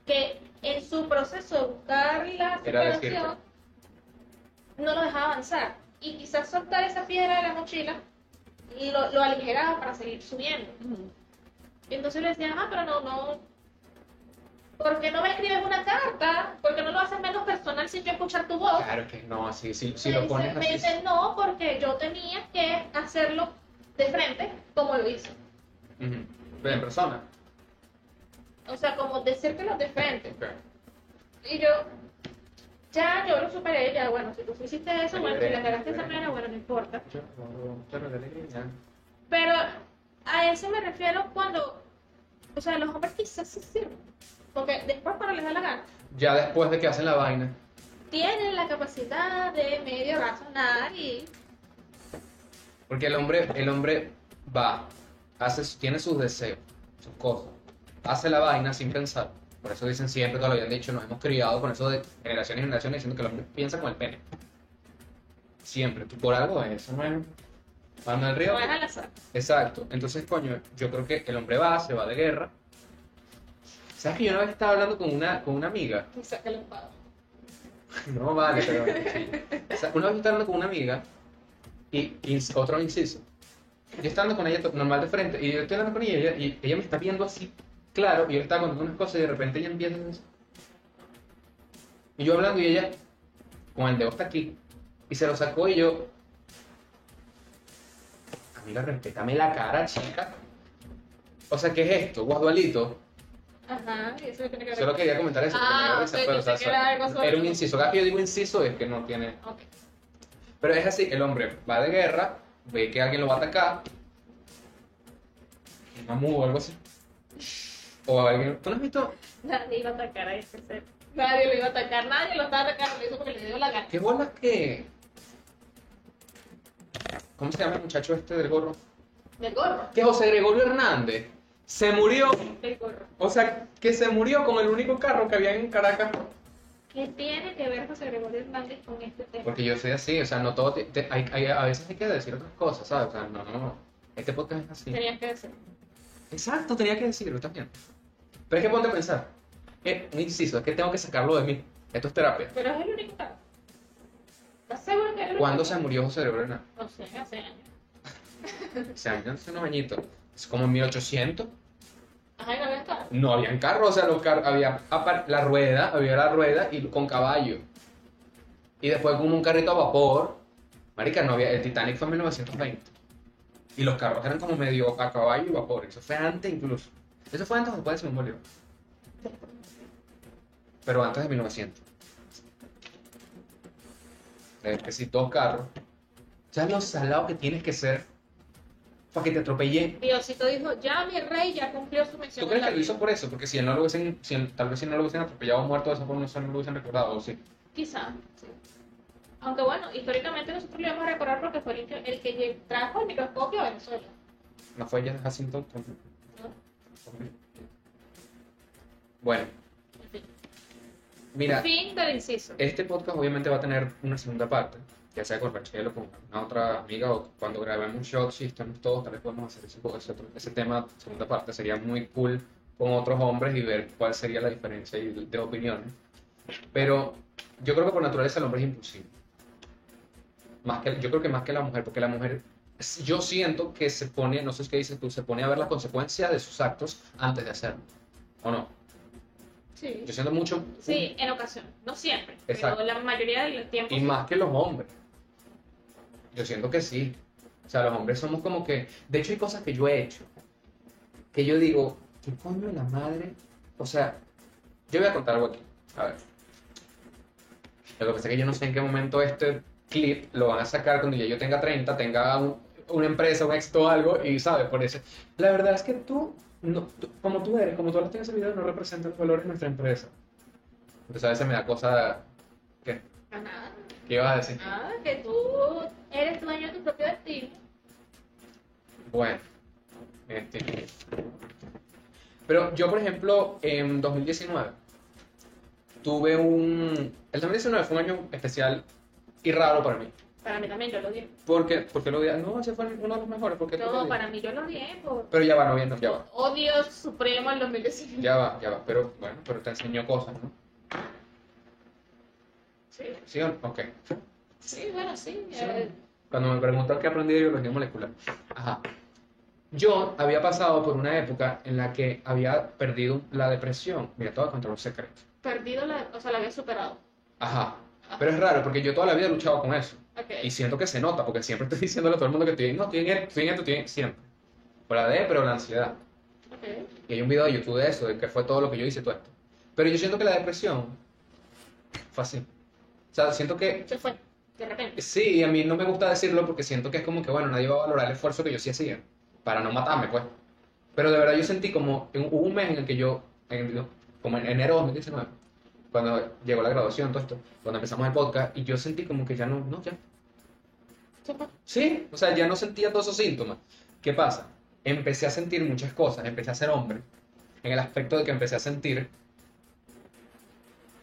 que en su proceso de buscar la superación no lo dejaba avanzar. Y quizás soltar esa piedra de la mochila y lo, lo aligeraba para seguir subiendo. Y entonces le decía, ah, pero no, no. ¿Por qué no me escribes una carta? ¿Por qué no lo haces menos personal sin yo escuchar tu voz? Claro que no, así, si, si me, lo dice, pones me así. dice, no, porque yo tenía que hacerlo de frente como lo hice. Ujú. Pero en persona. O sea, como decírtelo de frente. Y yo, ya, yo lo superé, ya, bueno, si tú hiciste eso, bueno, si le cagaste esa manera, bueno, no importa. Yo ya. Pero a eso me refiero cuando, o sea, los hombres quizás se sirven. Porque después cuando les da la gana, Ya después de que hacen la vaina. tienen la capacidad de medio razonar y Porque el hombre, el hombre va, hace, tiene sus deseos, sus cosas, hace la vaina sin pensar. Por eso dicen siempre, todo lo habían dicho, nos hemos criado con eso de generaciones y generaciones diciendo que el hombre piensa con el pene. Siempre, tú por algo es eso, no es. Cuando el río. no es al azar. Exacto. Entonces, coño, yo creo que el hombre va, se va de guerra. ¿Sabes que yo una vez estaba hablando con una, con una amiga? Y saca enfado. No vale, pero. sí. O sea, una vez estaba hablando con una amiga y, otro inciso. Yo estaba hablando con ella normal de frente y yo estoy hablando con ella y ella, me está viendo así, claro, y yo le estaba contando unas cosas y de repente ella empieza a Y yo hablando y ella con el dedo hasta aquí y se lo sacó y yo. Amiga, respétame la cara, chica. O sea, ¿qué es esto? Guadualito. Ajá, eso tiene que ver Solo quería comentar eso. porque Ah, me dio risa, ok, pero, o sea, pensé que era algo sobre- era un inciso. Cada que yo digo inciso es que no tiene. Ok. Pero es así, el hombre va de guerra, ve que alguien lo va a atacar, un mamú o algo así. O alguien... ¿Tú no has visto Nadie iba a atacar a ese ser. Nadie lo iba a atacar, nadie lo estaba atacando, lo hizo porque le dio la gana. qué bolas que... ¿Cómo se llama el muchacho este del gorro? Del gorro. Que José Gregorio Hernández se murió, o sea, que se murió con el único carro que había en Caracas. ¿Qué tiene que ver José Gregorio Hernández con este tema? Porque yo soy así, o sea, no todo... te- te- hay, hay- a veces hay que decir otras cosas, ¿sabes? O sea, no, no, no. Este podcast es así. Tenías que decir. Exacto, tenía que decirlo, estás bien. Pero es que ponte a pensar. Eh, un inciso, es que tengo que sacarlo de mí. Esto es terapia. Pero es el único caso. ¿Estás seguro que es el único? ¿Cuándo se murió José Gregorio Hernández? No sé, hace años. [laughs] Hace unos añitos. Es como en 1800. Ajá, y no había estado. No habían carros, o sea, los carros, había la rueda, había la rueda y con caballo. Y después como un carrito a vapor. Marica, no había, el Titanic fue en 1920. Y los carros eran como medio a caballo y vapor. Eso fue antes incluso. Eso fue antes o después de Simón Bolívar. Pero antes de 1900. Es que si dos carros. ¿Sabes lo salado que tienes que ser para que te atropellen Diosito dijo, ya mi rey ya cumplió su misión. ¿Tú crees que lo hizo vida". por eso? Porque si él no lo hubiesen, si él- tal vez si no lo hubiesen atropellado o muerto de esa forma, no lo hubiesen recordado, ¿o sí? Quizá, sí. Aunque bueno, históricamente nosotros lo íbamos a recordar porque fue el que, el que trajo el microscopio a Venezuela. No fue ya Jacinto. ¿no? Bueno, En fin. mira, Fin del inciso. este podcast obviamente va a tener una segunda parte. Ya sea con Rachel o con una otra amiga o cuando grabemos shots y estamos todos, tal vez podemos hacer ese, ese, otro- ese tema, segunda parte, sería muy cool con otros hombres y ver cuál sería la diferencia y- de opiniones. Pero yo creo que por naturaleza el hombre es impulsivo. Más que, yo creo que más que la mujer, porque la mujer, yo siento que se pone, no sé qué dices tú, se pone a ver las consecuencias de sus actos antes de hacerlo. ¿O no? Sí. Yo siento mucho. Sí, en ocasiones. No siempre, Exacto. pero la mayoría del tiempo. Y sí. más que los hombres. Yo siento que sí. O sea, los hombres somos como que. De hecho, hay cosas que yo he hecho. Que yo digo, ¿qué coño de la madre? O sea, yo voy a contar algo aquí. A ver. Lo que pasa es que yo no sé en qué momento este clip lo van a sacar cuando ya yo tenga 30, tenga un- una empresa, un éxito algo, y sabes, por eso. La verdad es que tú, no, como tú eres, como tú hablaste en ese video, no representas los valores de nuestra empresa. Entonces a veces me da cosa. ¿Qué? Ah, ¿Qué ibas a decir? nada, que tú eres dueño de tu propio destino. Bueno, este, pero yo, por ejemplo, en 2019 tuve un... El 2019 fue un año especial y raro para mí. Para mí también, yo lo odié. ¿Por qué? Porque lo odié. No, ese fue uno de los mejores. ¿Por qué No, para mí yo lo odié por Pero ya va, no, bien, no, ya va. odio supremo al 2019. Ya va, ya va. Pero bueno, pero te enseñó cosas, ¿no? Sí, ¿Sí o no? Ok. sí, bueno, sí. Sí. eh, Cuando me preguntan qué aprendí de biología molecular. Ajá. Yo había pasado por una época en la que había perdido la depresión. Mira, te voy a contar un secreto. perdido la, o sea, la había superado. Ajá. Pero es raro porque yo toda la vida he luchado con eso. Ok. Y siento que se nota porque siempre estoy [laughs] diciéndole a todo el mundo que estoy en, no, estoy en esto, estoy en esto, estoy en siempre. Por la D, pero la ansiedad. ok. Y hay un video de YouTube de eso, de que fue todo lo que yo hice, todo esto. Pero yo siento que la depresión fue así. O sea, siento que Se fue, de repente. sí, a mí no me gusta decirlo porque siento que es como que, bueno, nadie va a valorar el esfuerzo que yo sí hacía para no matarme, pues. Pero de verdad yo sentí como, en- hubo un mes en el que yo, en- como en enero de 2019, cuando llegó la graduación, todo esto, cuando empezamos el podcast, y yo sentí como que ya no, no, ya. Sí, o sea, ya no sentía todos esos síntomas. ¿Qué pasa? Empecé a sentir muchas cosas, empecé a ser hombre, en el aspecto de que empecé a sentir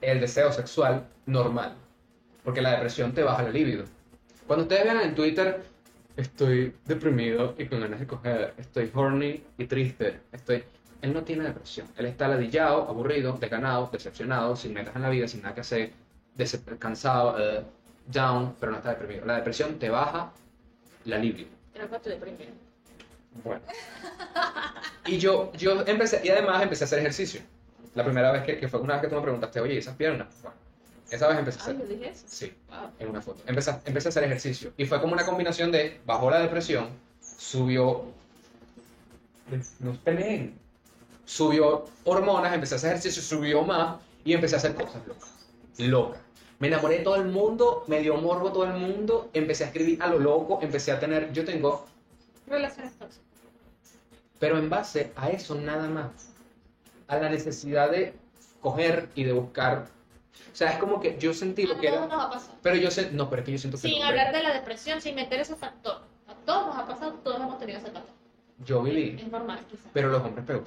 el deseo sexual normal, porque la depresión te baja la libido. Cuando ustedes vean en Twitter, estoy deprimido y con ganas de coger, estoy horny y triste, estoy... Él no tiene depresión, él está ladillado, aburrido, desganado, decepcionado, sin metas en la vida, sin nada que hacer, cansado, eh, down, pero no está deprimido. La depresión te baja la libido. Estoy deprimido. Bueno. [laughs] Y yo, yo empecé, y además empecé a hacer ejercicio. La primera vez que, que fue una vez que tú me preguntaste, oye, ¿y esas piernas? Bueno, esa vez empecé a hacer. yo dije eso. Sí, Wow. en una foto. Empecé, empecé a hacer ejercicio. Y fue como una combinación de bajó la depresión, subió. No peleen. Subió hormonas, empecé a hacer ejercicio, subió más y empecé a hacer cosas locas. Locas. Me enamoré de todo el mundo, me dio morbo todo el mundo, empecé a escribir a lo loco, empecé a tener. Yo tengo Relaciones tóxicas. pero en base a eso nada más. A la necesidad de coger y de buscar. O sea, es como que yo sentí lo que era. nos ha pasado. Pero yo sé. No, pero es que yo siento que. Sin no, hablar de la depresión, sin meter ese factor. A todos nos ha pasado, todos hemos tenido ese factor. Yo viví. Es normal, quizás. Pero los hombres peor.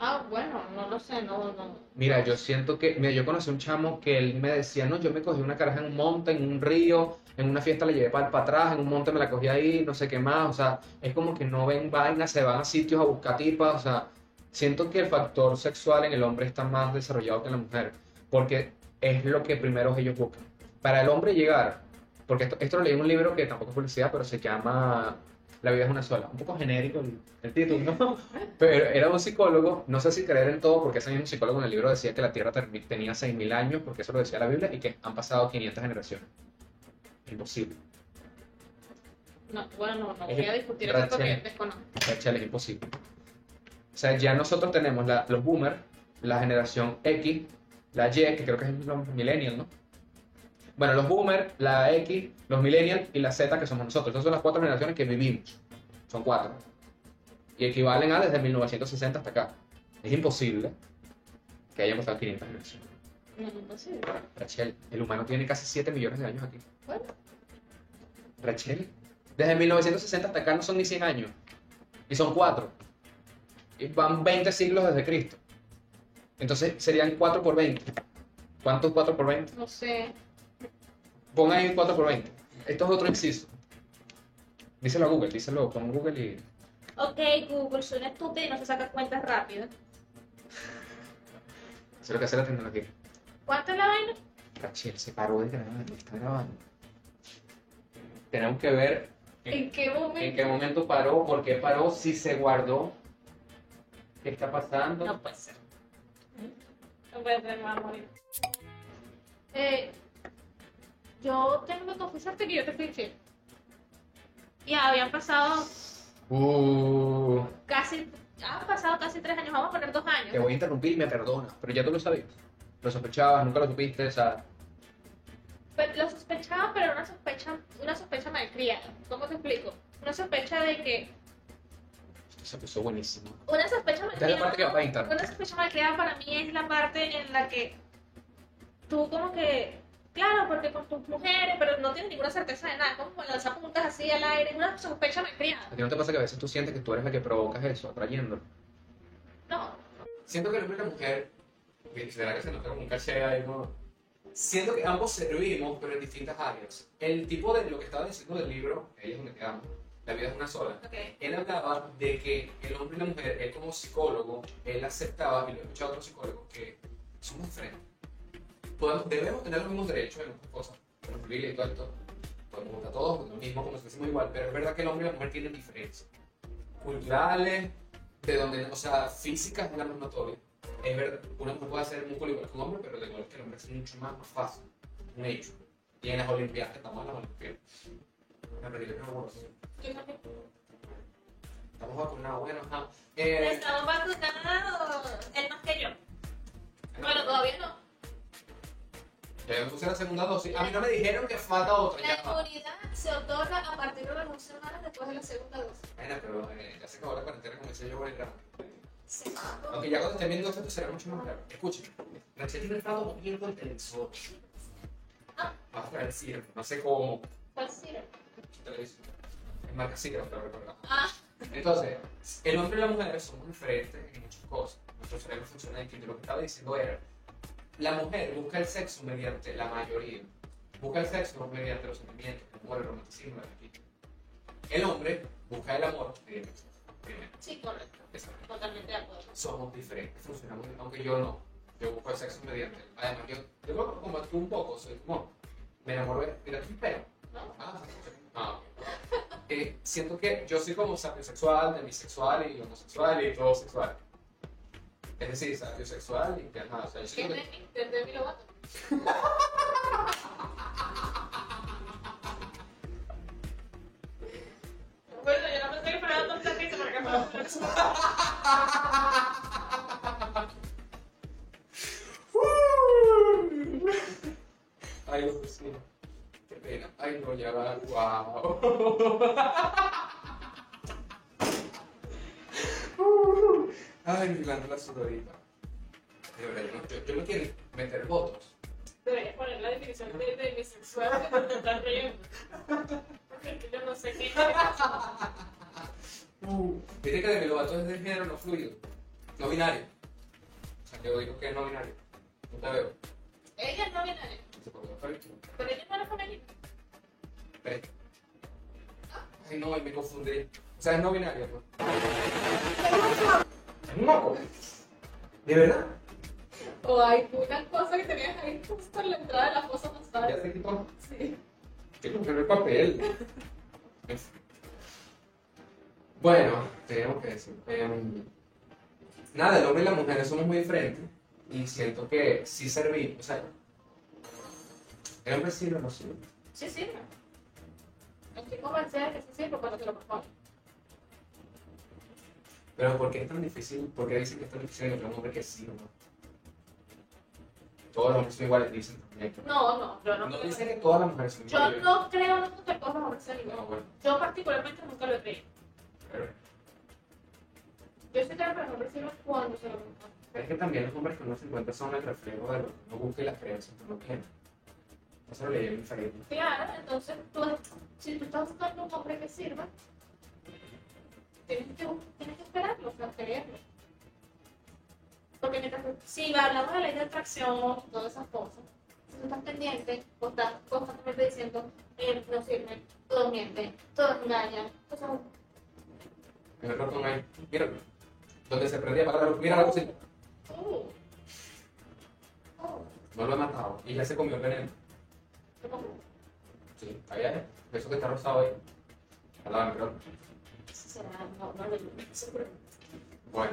Ah, bueno, no lo sé, no, no. Mira, yo siento que. Mira, yo conocí un chamo que él me decía, no, yo me cogí una caraja en un monte, en un río, en una fiesta la llevé para, para atrás, en un monte me la cogí ahí, no sé qué más. O sea, es como que no ven vainas, se van a sitios a buscar tipas. O sea, siento que el factor sexual en el hombre está más desarrollado que en la mujer. Porque es lo que primero ellos buscan. Para el hombre llegar, porque esto, esto lo leí en un libro que tampoco es publicidad, pero se llama La vida es una sola. Un poco genérico el, el título, ¿no? [laughs] Pero era un psicólogo, no sé si creer en todo, porque ese mismo psicólogo en el libro decía que la Tierra tenía 6.000 años, porque eso lo decía la Biblia, y que han pasado 500 generaciones. Imposible. No, bueno, no, no voy a discutir eso porque desconozco. Rachel, es imposible. O sea, ya nosotros tenemos la- los boomers, la generación X, la Y, que creo que es los millennials, ¿no? Bueno, los boomers, la X, los millennials y la Z, que somos nosotros. Esas son las cuatro generaciones que vivimos. Son cuatro. Y equivalen a desde 1960 hasta acá. Es imposible que hayan pasado 500 generaciones. No, es imposible. Rachel, el humano tiene casi 7 millones de años aquí. Bueno, Rachel, desde 1960 hasta acá no son ni 100 años. Y son 4. Y van 20 siglos desde Cristo. Entonces serían 4 por 20. ¿Cuánto es 4 por 20? no sé. Pon ahí 4 por 20. Esto es otro inciso. Díselo a Google, díselo con Google y. Ok, Google, soy una estúpida y no se saca cuentas rápido. [laughs] Eso es lo que hace la tecnología. ¿Cuánto es la vaina? Rachel se paró de grabar, está grabando. Tenemos que ver en, ¿En qué momento? en qué momento paró, por qué paró, si se guardó, qué está pasando. No puede ser. No morir. Eh, yo tengo que confesarte que yo te infiel. Y habían pasado Uh, casi, han pasado casi tres años, vamos a poner dos años. te voy a interrumpir y me perdonas, pero ya tú lo sabías. Lo sospechabas, nunca lo supiste, o sea. Pero lo sospechaba, pero era una sospecha, una sospecha malcriada. ¿Cómo te explico? Una sospecha de que Se puso buenísimo. Una sospecha Instagram. Una sospecha malcriada para mí es la parte en la que tú como que, claro, porque con tus mujeres, pero no tienes ninguna certeza de nada, como lanzar puntas así al aire, es una sospecha malcriada. ¿A ti no te pasa que a veces tú sientes que tú eres la que provocas eso, atrayéndolo? No, Siento que el hombre y la mujer, será que se nota como un caché ahí, ¿no? Siento que ambos servimos, pero en distintas áreas. El tipo de lo que estaba diciendo del libro, Ella es donde quedamos, La vida es una sola. ok. Él hablaba de que el hombre y la mujer, él como psicólogo, él aceptaba, y lo he escuchado a otros psicólogos, que somos diferentes. Podemos, debemos tener los mismos derechos en muchas cosas, en familia y todo esto. Podemos votar todos lo mismo, como si fuésemos igual, pero es verdad que el hombre y la mujer tienen diferencias. Culturales, de donde, o sea, físicas es la más notoria. Es verdad, una mujer puede hacer músculo igual que un hombre, pero de igual que el hombre es mucho más, más fácil. Un hecho. Y en las Olimpiadas, estamos en las Olimpiadas. Me perdí la evolución. Yo también. Estamos vacunados, bueno, ajá. Eh, Estamos vacunados, él más que yo. Bueno, todavía no. ya me puse la segunda dosis. A mí no me dijeron que falta otra. La inmunidad se otorga a partir de las dos semanas después de la segunda dosis. Bueno, pero eh, ya se acabó la cuarentena, comencé yo por el grano. Sí. Aunque ya cuando estén viendo esto será mucho más claro. Escuchen, Rachel tiene el estado moviendo el televisor. Ah. Vamos a decir, no sé cómo. ¿Cuál? Televisión. Marca Sigro, pero recordar. Ah, Entonces, el hombre y la mujer somos diferentes en muchas cosas. Nuestro cerebro funciona distinto. Lo que estaba diciendo era, la mujer busca el sexo mediante la mayoría. Busca el sexo mediante los sentimientos, el amor, el romanticismo, la conquista. El hombre busca el amor mediante el sexo. Sí, correcto. Exacto. Totalmente de acuerdo. Somos diferentes, funcionamos, aunque yo no. Yo busco el sexo mediante. Además, yo, yo lo como tú un poco, soy como, me enamoro de, mira tu pelo. ¿No? Ah, ah, ok. Eh, siento que yo soy como sapiosexual, demisexual y homosexual y todo sexual. Es decir, sapiosexual y que nada, o sea, yo ¿Qué siento que- Demi Lovato? Bueno, yo no pensé que fuera tanta risa porque fue Ay, Ay, no, ya va. Wow. Ay, mi glándula sudorita. De verdad, yo, no- yo, yo no quiero meter votos. Deberías poner la definición de demisexual que te estás riendo. Porque yo no sé qué es. [laughs] Uh, Viste que Demi Lovato es del género no fluido, no binario. O sea, yo digo que es no binario. No te veo. Ella es no binaria, pero ella no era femenina. Pero- Ay, no, me confundí. O sea, es no binario, ¿no? Es un moco. ¿De verdad? O hay una cosa que tenías ahí justo en la entrada de la fosa Ya nasal. se quitó. Sí. Que coger el papel. Bueno, tenemos que decir. em, nada, el hombre y la mujer somos muy diferentes. Y siento que sí servimos. O sea, el hombre sirve o no sirve. Sí sirve. Estoy convencida de que sí sirve cuando te lo propones. Pero ¿por qué es tan difícil? ¿Por qué dicen que es tan difícil encontrar un hombre que sirva? Todos los hombres son iguales, dicen también. No, no, yo no, No creo. dicen que todas las mujeres son Yo iguales. no creo nunca que todos los hombres sean No, iguales. bueno, Yo particularmente nunca lo he creído. pero, Yo sí creo que los hombres sirven cuando se lo proponen. es que también los hombres que uno se encuentra son el reflejo de lo que uno busca y las creencias que uno tiene. Eso lo leí en Facebook. Claro, entonces tú, si tú estás buscando un hombre que sirva, tienes que, tienes que esperarlo, o sea, creerlo. Porque mientras, si hablamos de ley de atracción, todas esas cosas, tú estás pendiente o estás constantemente diciendo, eh, no sirve, todo miente, todo engaña. El ratón ahí. Mira, donde se prendía para la. Mira la cosita. uh, oh, No lo he matado. Y ya se comió el veneno. Sí, ahí es. Eso que está rosado ahí. Al lado del micrófono. será, no, no lo seguro. Bueno.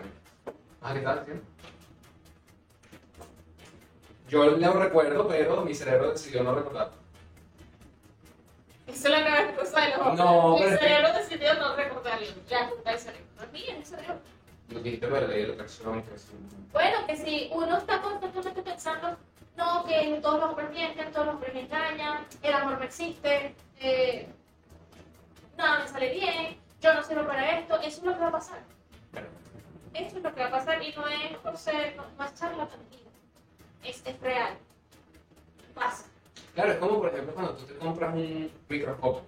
Ah, ¿qué tal? tío? Yo lo recuerdo, pero mi cerebro decidió no recordar. Eso es la nueva cosa de los hombres. No, Mi pero cerebro decidió no recordarlo. Ya, puta el cerebro. No es es mi cerebro. Lo dijiste lo de la un- Bueno, que si uno está constantemente pensando, no, que todos los hombres mienten, todos los hombres me engañan, el amor no existe, eh, nada me sale bien, yo no sirvo para esto, eso es lo que va a pasar. Eso es lo que va a pasar y no es por ser, no, no es charlatanería. Es, es real. Pasa. Claro, es como por ejemplo cuando tú te compras un microscopio.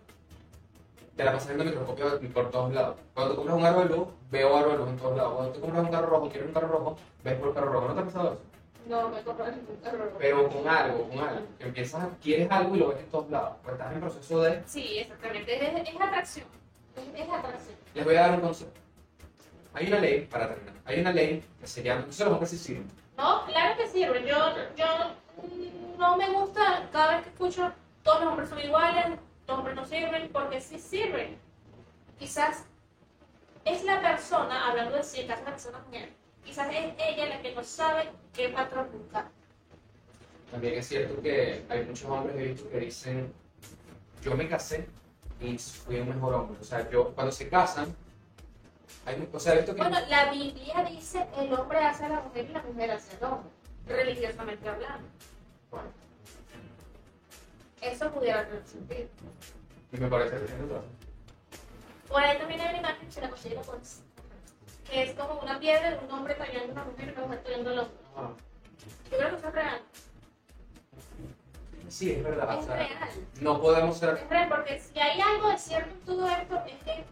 Te la pasas viendo microscopio por todos lados. Cuando compras un aro de veo aro de luz en todos lados. Cuando te compras un carro rojo, quieres un carro rojo, ves por el carro rojo. ¿No te ha pasado eso? No me carro. Pero con algo, con algo. Empiezas, quieres algo y lo ves en todos lados. Pues estás en proceso de... Sí, exactamente. Es, es atracción. Es, es atracción. Les voy a dar un consejo. Hay una ley, para terminar, hay una ley que se llama... Entonces los hombres sí sirven. No, claro que sirve. Yo, yo no me gusta cada vez que escucho todos los hombres son iguales, los hombres no sirven, porque sí sirven. Quizás es la persona, hablando de si caso de la persona mujer, quizás es ella la que no sabe qué patrón buscar. También es cierto que hay muchos hombres he visto que dicen, yo me casé y fui un mejor hombre. O sea, yo, cuando se casan, hay, o sea, he visto que... Bueno, la Biblia dice el hombre hace a la mujer y la mujer hace al hombre, religiosamente hablando. Bueno, Eso pudiera tener sentido. y me parece que. Por ahí también hay una imagen, se la considero que es como una piedra de un hombre tallando una mujer y una mujer tallando al hombre. Ah, Yo creo que eso es real. Sí, es verdad. o Es sea, real. no podemos ser... Es real, porque si hay algo de cierto en todo esto es que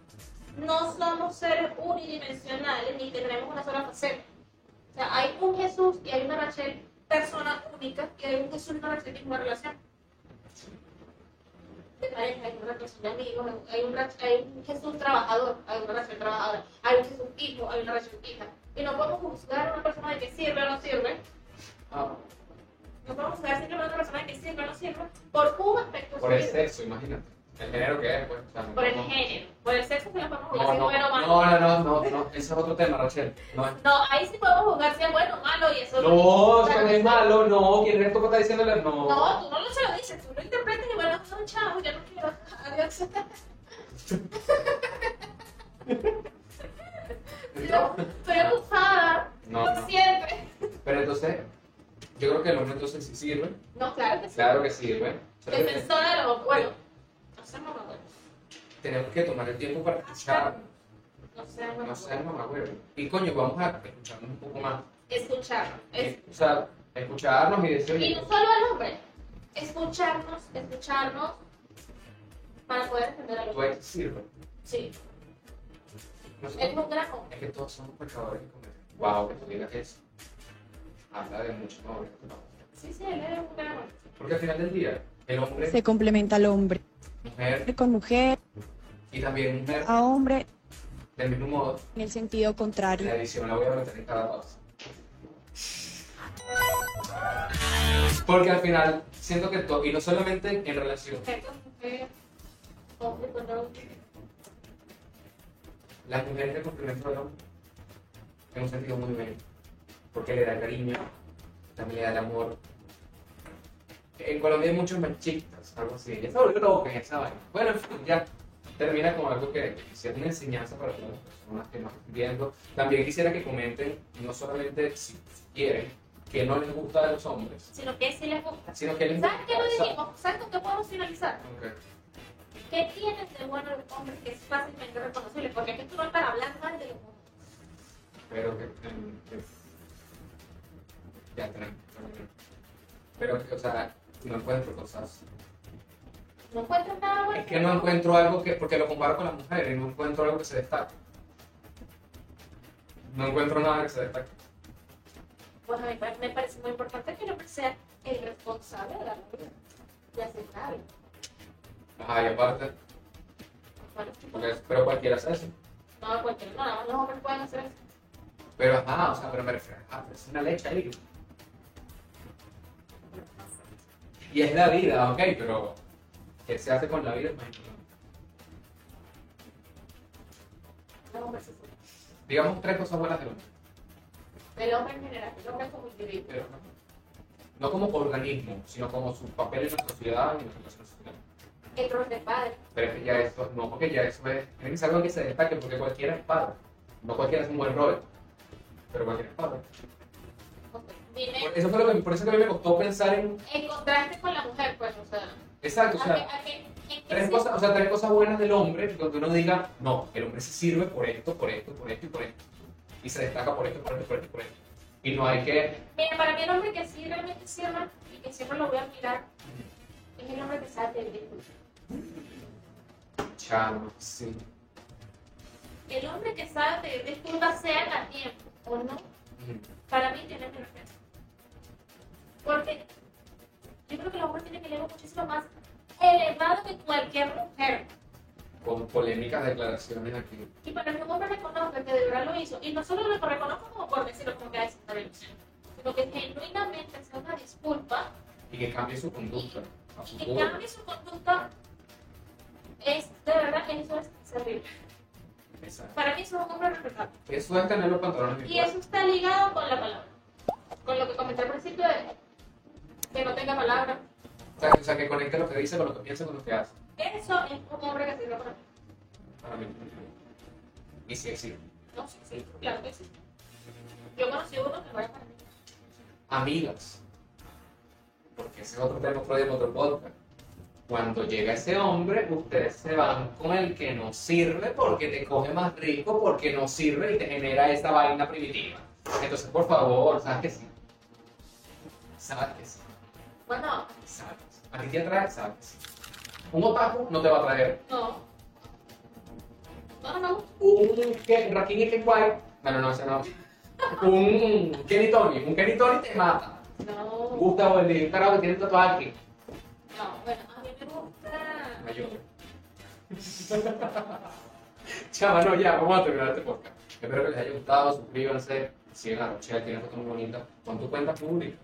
no somos seres unidimensionales ni tenemos una sola faceta. O sea, hay un Jesús y hay una Rachel persona única y hay un Jesús y una Rachel que es una relación. De pareja, hay una relación de amigos, hay un, hay un Jesús trabajador, hay una relación trabajadora, hay un Jesús hijo, hay una relación hija. Y no podemos juzgar a una persona de que sirve o no sirve, Ah, no podemos juzgar simplemente a una persona de que sirve o no sirve por un aspecto por el sexo, imagínate. El género que es, pues. Por el género, por el sexo que lo podemos jugar No, si es no, bueno o malo. no, no, no, no, no, ese es otro tema, Rachel. No, ahí sí podemos jugar si es bueno o malo y eso. no, si no es malo, no, ¿quién es esto que está diciéndole? No. No, tú no lo se lo dices, tú lo interpretas y bueno, no, chao, ya no quiero. Adiós. [laughs] No, Estoy abusada, no, no. siempre. Pero entonces, yo creo que el hombre entonces sí sirve. No, claro que sí. Claro que sirve. Defensora de los bueno. Tenemos que tomar el tiempo para escuchar. No sé, mamá. No sé, mamá, güey. Y coño, vamos a escucharnos un poco más. Escuchar. Es- O sea, escucharnos y decir, Y no solo al hombre. Escucharnos, escucharnos para poder entender a los tú eres sirve. Sí, Nosotros- es un gran hombre. Es que todos somos pecadores y cometemos. Wow, que tú digas eso. Habla de mucho, no, no. Sí, sí, él es un gran hombre. Porque al final del día, el hombre, Se complementa al hombre. mujer Con mujer, y también mujer, a hombre, del mismo modo, en el sentido contrario. la edición la voy a meter en cada pausa. Porque al final, siento que todo, y no solamente en relación, las mujeres le complementan al hombre en un sentido muy bello. Porque le da cariño, también le da el amor. En Colombia hay muchos machistas, algo así. Ya se volvió loco en esa vaina. Bueno, ya termina con algo que si es una enseñanza para todas las personas que nos están viendo. También quisiera que comenten, no solamente si quieren, que no les gusta de los hombres, Sino que sí les gusta. sino que les ¿Sabes qué lo dijimos? ¿Sabes con qué podemos finalizar? Ok. ¿Qué tienes de bueno los hombres que es fácilmente reconocible? Porque que tú no estás hablando mal de los hombres. Pero que. que- ya tenemos. Pero que, o sea, no encuentro cosas. No encuentras nada bueno. Es que no encuentro algo que. Porque lo comparo con las mujeres, no encuentro algo que se destaque. No encuentro nada que se destaque. Pues a mí me parece muy importante que el hombre sea el responsable de la vida. Y aceptable. Ajá, y aparte, Bueno, porque- pero cualquiera hace eso. no, cualquiera, no, nada más los hombres pueden hacer eso. Pero ajá, o sea, pero me refiero, ah, pero es una leche ahí. Y es la vida, ok, pero ¿qué se hace con la vida? Hombres se hacen. Digamos tres cosas buenas del hombre, El hombre en general, el hombre como individuo. pero no, no como organismo, sino como su papel en nuestra sociedad y en nuestra relación social. El rol de padre. Pero es que ya eso, no, porque ya eso es, tiene que ser algo que se destaque, porque cualquiera es padre. No cualquiera es un buen rol, pero cualquiera es padre. Dime, Por eso, fue lo que, por eso que a mí me costó pensar en, en contraste con la mujer, pues, o sea. Exacto, o ¿a sea, tres cosas, o sea, tres cosas buenas del hombre, donde uno diga, no, el hombre se sirve por esto, por esto, por esto y por esto. Y se destaca por esto, por esto, por esto por esto. Y no hay que, Mira, para mí el hombre que sí realmente sirve y que siempre lo voy a admirar es el hombre que sabe pedir chamo, sí. El hombre que sabe pedir disculpas, sean a tiempo o no, para mí tiene mi respeto. Porque yo creo que el hombre tiene que ego muchísimo más elevado que cualquier mujer. Con polémicas declaraciones aquí. Y para que un hombre reconozca que de verdad lo hizo, y no solo lo reconozca como por decirlo como que "Ay, está bien", sino que genuinamente sea una disculpa Y que cambie su conducta a y que cambie su conducta, es de verdad eso es servir. Exacto. Para mí eso es un hombre respetable. Eso es tener los pantalones Y eso está ligado con la palabra. Con lo que comenté al principio de que no tenga palabra. O sea, o sea, que conecte lo que dice con lo que piensa con lo que hace. Eso es un hombre que sirve para mí. Para mí. Y sí existe. No, sí, sí, claro que sí. Yo conocí uno que no era para mí. amigas. Porque ese es otro tema, otro día, en otro podcast. Cuando llega ese hombre, ustedes se van con el que no sirve porque te coge más rico, porque no sirve y te genera esa vaina primitiva. Entonces, por favor, ¿sabes que sí? ¿Sabes que sí? Bueno, ¿Sabes? ¿A ti te atrae? ¿Sabes? Un otaku no te va a traer. no. No, no, no. Un que, Rakini Kenway, bueno, no, ese no. Un Kenny Tony, un Kenny Tony te mata. No. Gustavo, el de carajo que tiene tatuaje. No, bueno, a mí me gusta. Mayor. [laughs] Chava, no, ya, vamos a terminar este podcast. Espero que les haya gustado, suscríbanse, sigan a Rochelle, tiene fotos muy bonitas. Con tu cuenta pública.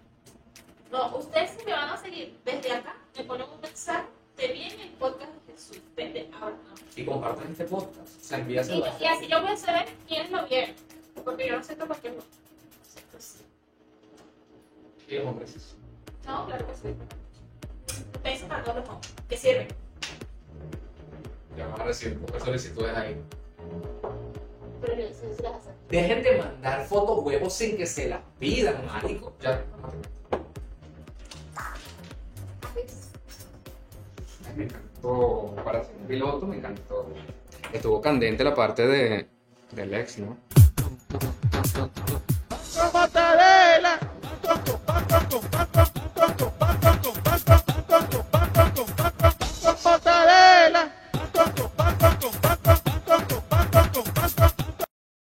No, ustedes si me van a seguir desde acá, me ponen un mensaje, te viene el podcast de Jesús, desde ahora. Y compartan este podcast. O sea, Y, envíaselo. y así yo voy a saber quiénes lo vieron, porque yo no sé uno. Y los hombres. No, claro que sí. Besos para todos los hombres, que sirven. Ya van a recibir solicitudes ahí. Pero yo sí se las. Dejen de mandar fotos huevos sin que se las pidan, marico. Ya. me encantó para ser un piloto, me encantó. Estuvo candente la parte de, del ex, ¿no?